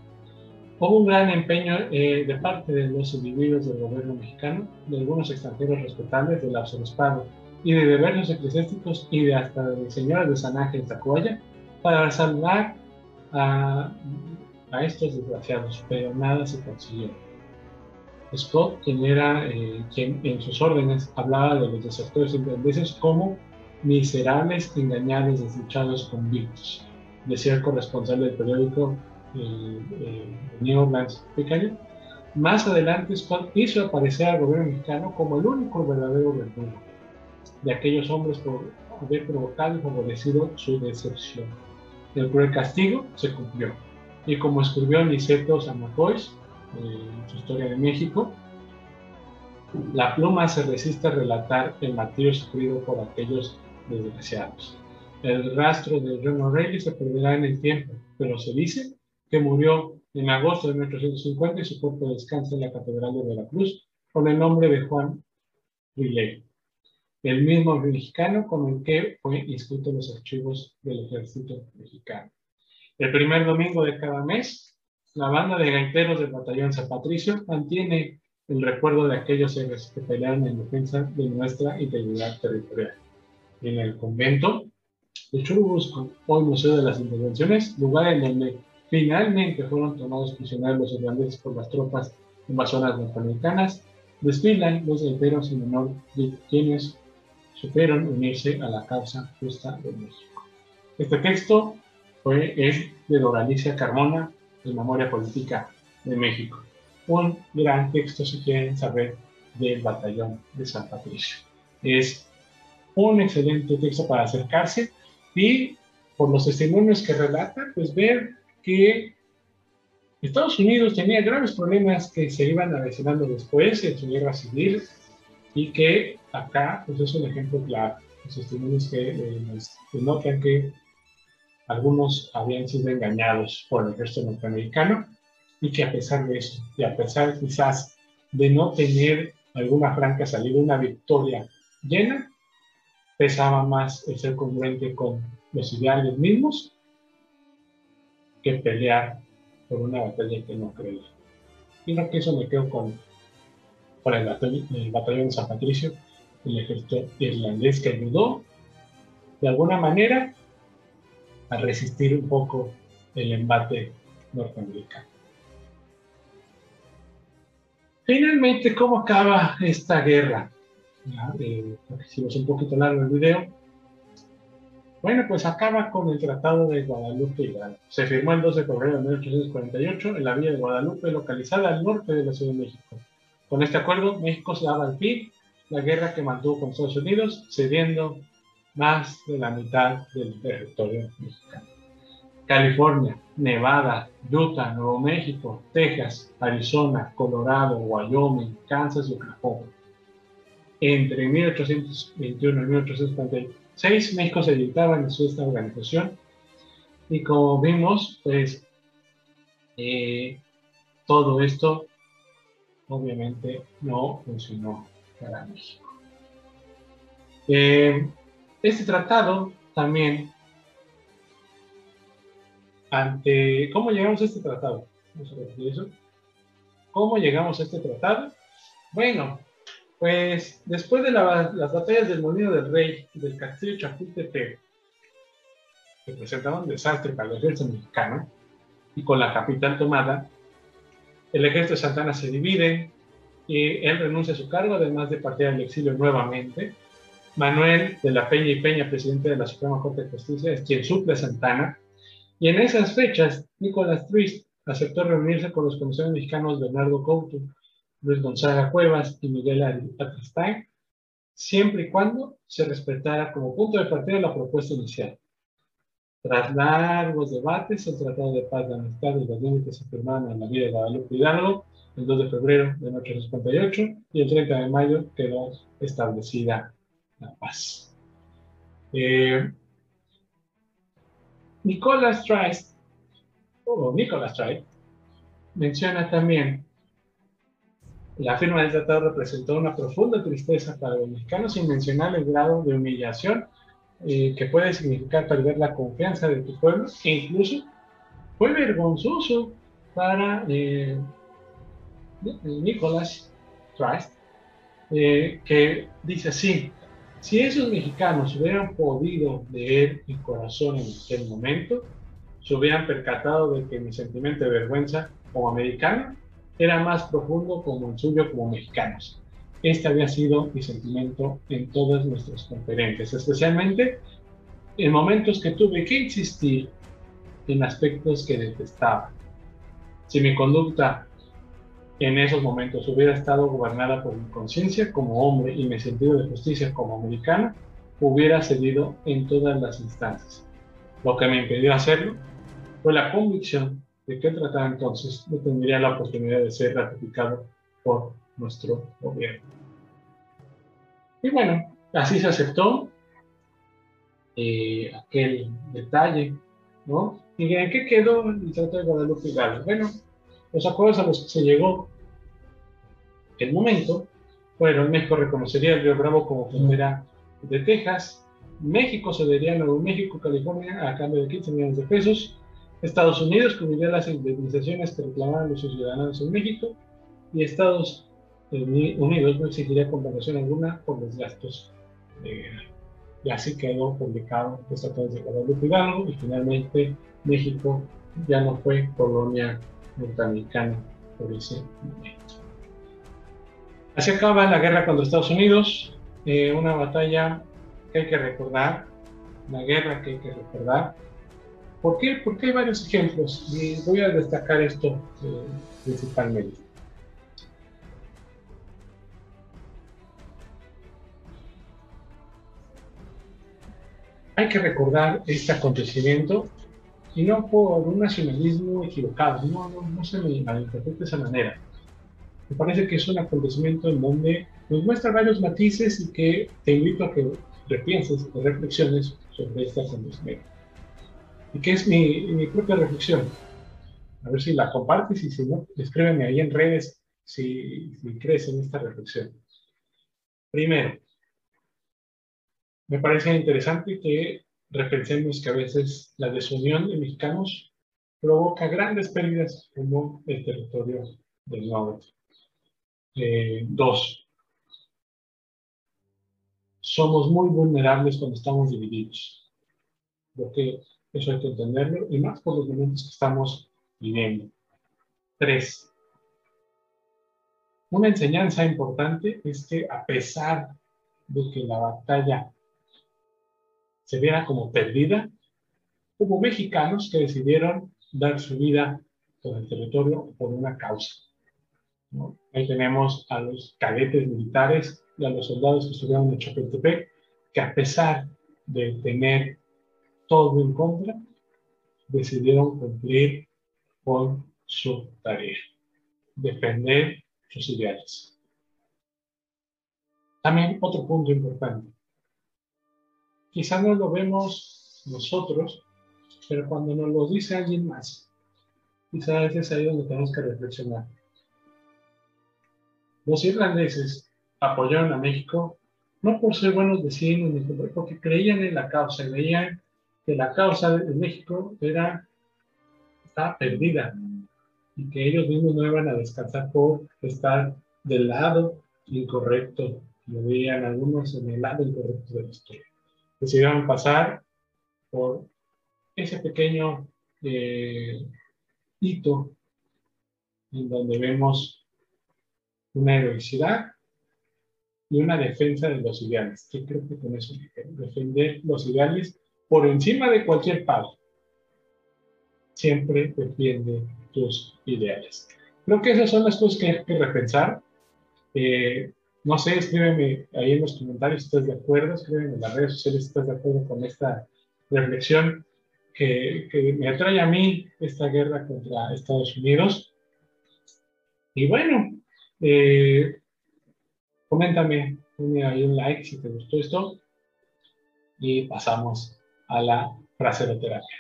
Hubo un gran empeño eh, de parte de los individuos del gobierno mexicano, de algunos extranjeros respetables del arzobispado y de diversos eclesiásticos y de hasta de señoras de San Ángel Tacuaya para salvar a, a estos desgraciados, pero nada se consiguió. Scott, quien era eh, quien en sus órdenes hablaba de los desertores irlandeses como miserables, engañados, desdichados, convictos. Decía el corresponsal del periódico eh, eh, New Orleans Pequeño. Más adelante, Scott hizo aparecer al gobierno mexicano como el único verdadero verdugo de aquellos hombres por haber provocado y favorecido su decepción. El cruel castigo se cumplió. Y como escribió Niceto Samacois, en su historia de México, la pluma se resiste a relatar el martirio sufrido por aquellos desgraciados. El rastro de John O'Reilly se perderá en el tiempo, pero se dice que murió en agosto de 1850 y su cuerpo descansa en la Catedral de Veracruz con el nombre de Juan Riley, el mismo mexicano con el que fue inscrito en los archivos del ejército mexicano. El primer domingo de cada mes la banda de gaiteros del batallón San Patricio mantiene el recuerdo de aquellos héroes que pelearon en defensa de nuestra integridad territorial. En el convento de Churubusco, hoy Museo de las Intervenciones, lugar en donde finalmente fueron tomados prisioneros los irlandeses por las tropas invasoras norteamericanas, desfilan los gaiteros en honor de quienes supieron unirse a la causa justa de México. Este texto fue el de Doralicia Carmona, de Memoria Política de México. Un gran texto si quieren saber del batallón de San Patricio. Es un excelente texto para acercarse y por los testimonios que relata, pues ver que Estados Unidos tenía graves problemas que se iban avecinando después en su guerra civil y que acá pues es un ejemplo claro. Los testimonios que eh, denotan que algunos habían sido engañados por el ejército norteamericano y que a pesar de eso, y a pesar quizás de no tener alguna franca salida, una victoria llena, pesaba más el ser congruente con los ideales mismos que pelear por una batalla que no creía. Y no que eso me quedo con, con el, batallón, de San Patricio, el ejército irlandés que ayudó de alguna manera a resistir un poco el embate norteamericano. Finalmente, ¿cómo acaba esta guerra? Eh, hicimos un poquito largo el video. Bueno, pues acaba con el Tratado de Guadalupe Hidalgo. Se firmó el 12 de febrero de 1848 en la villa de Guadalupe, localizada al norte de la Ciudad de México. Con este acuerdo, México se daba al fin la guerra que mantuvo con Estados Unidos, cediendo más de la mitad del territorio mexicano. California, Nevada, Utah, Nuevo México, Texas, Arizona, Colorado, Wyoming, Kansas y Oklahoma. Entre 1821 y 1846, México se editaba en esta organización y como vimos, pues eh, todo esto obviamente no funcionó Eh, este tratado también ante cómo llegamos a este tratado. ¿Cómo llegamos a este tratado? Bueno, pues después de las batallas del Molino del Rey y del Castillo Chapultepec, que presentaban desastre para el ejército mexicano, y con la capital tomada, el ejército de Santana se divide y él renuncia a su cargo, además de partir al exilio nuevamente. Manuel de la Peña y Peña, presidente de la Suprema Corte de Justicia, es quien suple a Santana y en esas fechas, Nicolás Twist aceptó reunirse con los comisarios mexicanos Bernardo Couto, Luis Gonzaga Cuevas y Miguel Atristain, siempre y cuando se respetara como punto de partida la propuesta inicial. Tras largos debates, el Tratado de Paz de Amistad y los límites se firmaron en la vida de Guadalupe Hidalgo el 2 de febrero de 1858 y el 30 de mayo quedó establecida la paz. Eh, Nicholas Trice, o Nicholas Trice, menciona también la firma del tratado representó una profunda tristeza para los mexicanos sin mencionar el grado de humillación eh, que puede significar perder la confianza de tu pueblo e incluso fue vergonzoso para eh, Nicholas Trice eh, que dice así si esos mexicanos hubieran podido leer mi corazón en aquel momento, se hubieran percatado de que mi sentimiento de vergüenza como americano era más profundo como el suyo como mexicanos. Este había sido mi sentimiento en todas nuestras conferencias, especialmente en momentos que tuve que insistir en aspectos que detestaba. Si mi conducta en esos momentos hubiera estado gobernada por mi conciencia como hombre y mi sentido de justicia como americano, hubiera cedido en todas las instancias. Lo que me impidió hacerlo fue la convicción de que el tratado entonces no tendría la oportunidad de ser ratificado por nuestro gobierno. Y bueno, así se aceptó eh, aquel detalle, ¿no? ¿Y en qué quedó el Tratado de Guadalupe Hidalgo? Bueno, los acuerdos a los que se llegó el momento fueron México reconocería el río Bravo como frontera de Texas, México cedería a Nuevo México, California a cambio de 15 millones de pesos, Estados Unidos cubriría las indemnizaciones que reclamaban los ciudadanos en México y Estados Unidos no exigiría compensación alguna por los gastos de guerra. Y así quedó publicado el Tratado de Hidalgo y finalmente México ya no fue colonia norteamericana por ese momento. Así acaba la guerra contra Estados Unidos, eh, una batalla que hay que recordar, una guerra que hay que recordar. ¿Por qué? Porque hay varios ejemplos y voy a destacar esto eh, principalmente. Hay que recordar este acontecimiento y no por un nacionalismo equivocado, no, no, no se me malinterprete de esa manera. Me parece que es un acontecimiento en donde nos muestra varios matices y que te invito a que repienses, que reflexiones sobre este acontecimiento. Y que es mi, mi propia reflexión. A ver si la compartes y si no, escríbeme ahí en redes si, si crees en esta reflexión. Primero, me parece interesante que repensemos que a veces la desunión de mexicanos provoca grandes pérdidas como el territorio del norte. Eh, dos, somos muy vulnerables cuando estamos divididos. Creo que eso hay que entenderlo y más por los momentos que estamos viviendo. Tres, una enseñanza importante es que a pesar de que la batalla se viera como perdida, hubo mexicanos que decidieron dar su vida por el territorio por una causa. Ahí tenemos a los cadetes militares y a los soldados que estuvieron en Chapultepec, que a pesar de tener todo en contra, decidieron cumplir con su tarea, defender sus ideales. También otro punto importante. Quizá no lo vemos nosotros, pero cuando nos lo dice alguien más, quizá es ahí donde tenemos que reflexionar. Los irlandeses apoyaron a México no por ser buenos vecinos, ni porque creían en la causa, creían que la causa de México era, estaba perdida y que ellos mismos no iban a descansar por estar del lado incorrecto. Lo veían algunos en el lado incorrecto de la historia. Decidieron pasar por ese pequeño eh, hito en donde vemos una heroicidad y una defensa de los ideales. Que creo que con eso defender los ideales por encima de cualquier pago. Siempre defiende tus ideales. Creo que esas son las cosas que hay que repensar. Eh, no sé, escríbeme ahí en los comentarios si estás de acuerdo, escríbeme en las redes sociales si estás de acuerdo con esta reflexión que, me atrae a mí esta guerra contra Estados Unidos. Y bueno, eh, coméntame, ponme ahí un like si te gustó esto y pasamos a la fraseroterapia.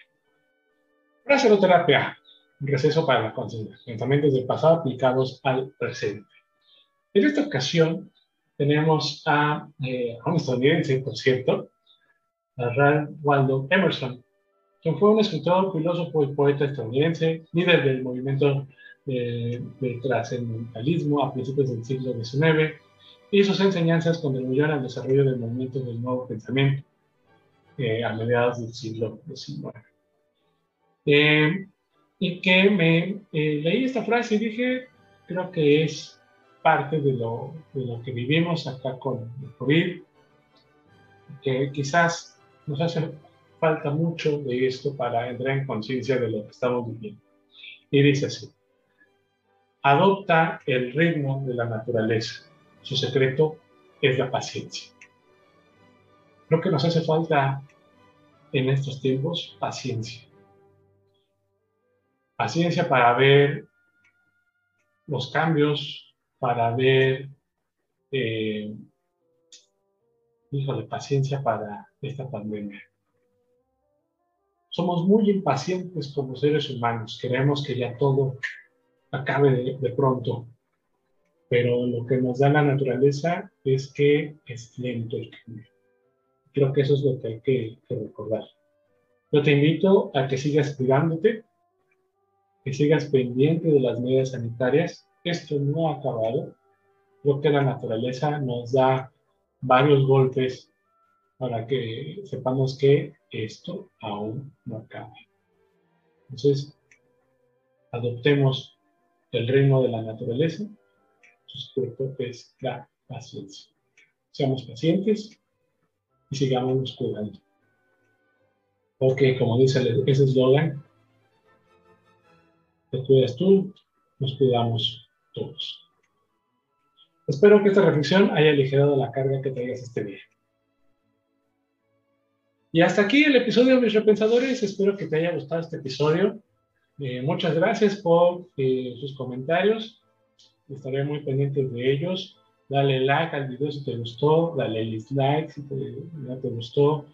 Fraseroterapia, receso para la conciencia, pensamientos del pasado aplicados al presente. En esta ocasión tenemos a, eh, a un estadounidense, por cierto, a Ralph Waldo Emerson, quien fue un escritor, filósofo y poeta estadounidense, líder del movimiento de, de trascendentalismo a principios del siglo XIX, y sus enseñanzas contribuyeron al desarrollo del movimiento del nuevo pensamiento eh, a mediados del siglo XIX. Eh, y que me eh, leí esta frase y dije, creo que es parte de lo, de lo que vivimos acá con el COVID, que quizás nos hace falta mucho de esto para entrar en conciencia de lo que estamos viviendo. Y dice así, adopta el ritmo de la naturaleza. Su secreto es la paciencia. Creo que nos hace falta en estos tiempos paciencia. Paciencia para ver los cambios, para ver, eh, híjole, paciencia para esta pandemia. Somos muy impacientes como seres humanos, queremos que ya todo acabe de, pronto, pero lo que nos da la naturaleza es que es lento el cambio. Creo que eso es lo que hay que, recordar. Yo te invito a que sigas cuidándote, que sigas pendiente de las medidas sanitarias. Esto no ha acabado. Creo que la naturaleza nos da varios golpes para que sepamos que esto aún no acaba. Entonces, adoptemos el ritmo de la naturaleza, su es la paciencia. Seamos pacientes, y sigamos cuidando. Porque, como dice ese eslogan, te cuidas tú, nos cuidamos todos. Espero que esta reflexión haya aligerado la carga que traigas este día. Y hasta aquí el episodio mis repensadores. Espero que te haya gustado este episodio. Eh, muchas gracias por eh, sus comentarios. Estaré muy pendiente de ellos dale like al video si te gustó, dale dislike si no te gustó.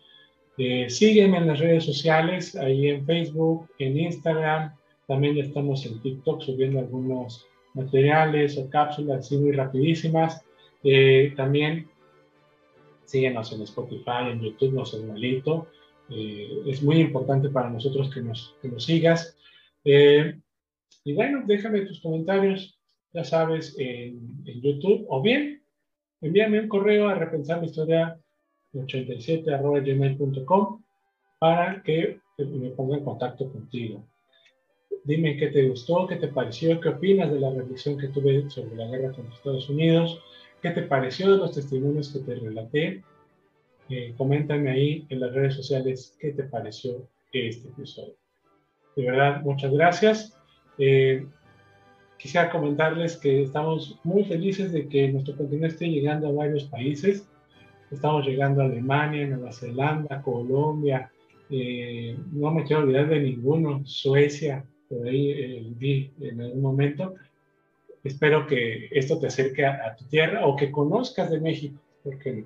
Eh, sígueme en las redes sociales, ahí en Facebook, en Instagram, también ya estamos en TikTok subiendo algunos materiales o cápsulas así muy rapidísimas. Eh, también Síguenos en Spotify, en YouTube, no seas malito. Eh, es muy importante para nosotros que nos, que nos sigas. Eh, y bueno, déjame tus comentarios, ya sabes, en, en YouTube, o bien envíame un correo a repensar mi historia 87.gmail.com para que me ponga en contacto contigo. Dime qué te gustó, qué te pareció, qué opinas de la reflexión que tuve sobre la guerra contra Estados Unidos, qué te pareció de los testimonios que te relaté. Eh, coméntame ahí en las redes sociales qué te pareció este episodio. De verdad, muchas gracias. Eh, quisiera comentarles que estamos muy felices de que nuestro contenido esté llegando a varios países. Estamos llegando a Alemania, Nueva Zelanda, Colombia, eh, no me quiero olvidar de ninguno, Suecia, por ahí eh, vi en algún momento. Espero que esto te acerque a, tu tierra o que conozcas de México, porque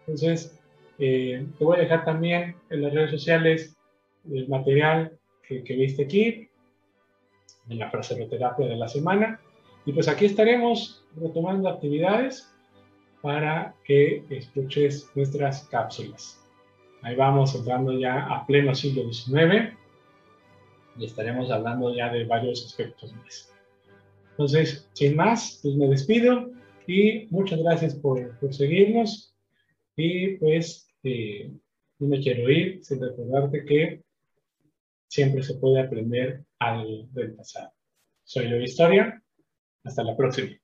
Entonces, eh, te voy a dejar también en las redes sociales el material que, que viste aquí, en la fraseroterapia de la semana. Y pues aquí estaremos retomando actividades para que escuches nuestras cápsulas. Ahí vamos entrando ya a pleno siglo XIX y estaremos hablando ya de varios aspectos más. Entonces, sin más, pues me despido y muchas gracias por, por seguirnos y pues eh, no me quiero ir sin recordarte que siempre se puede aprender algo del pasado. Soy Leo Historia. Hasta la próxima.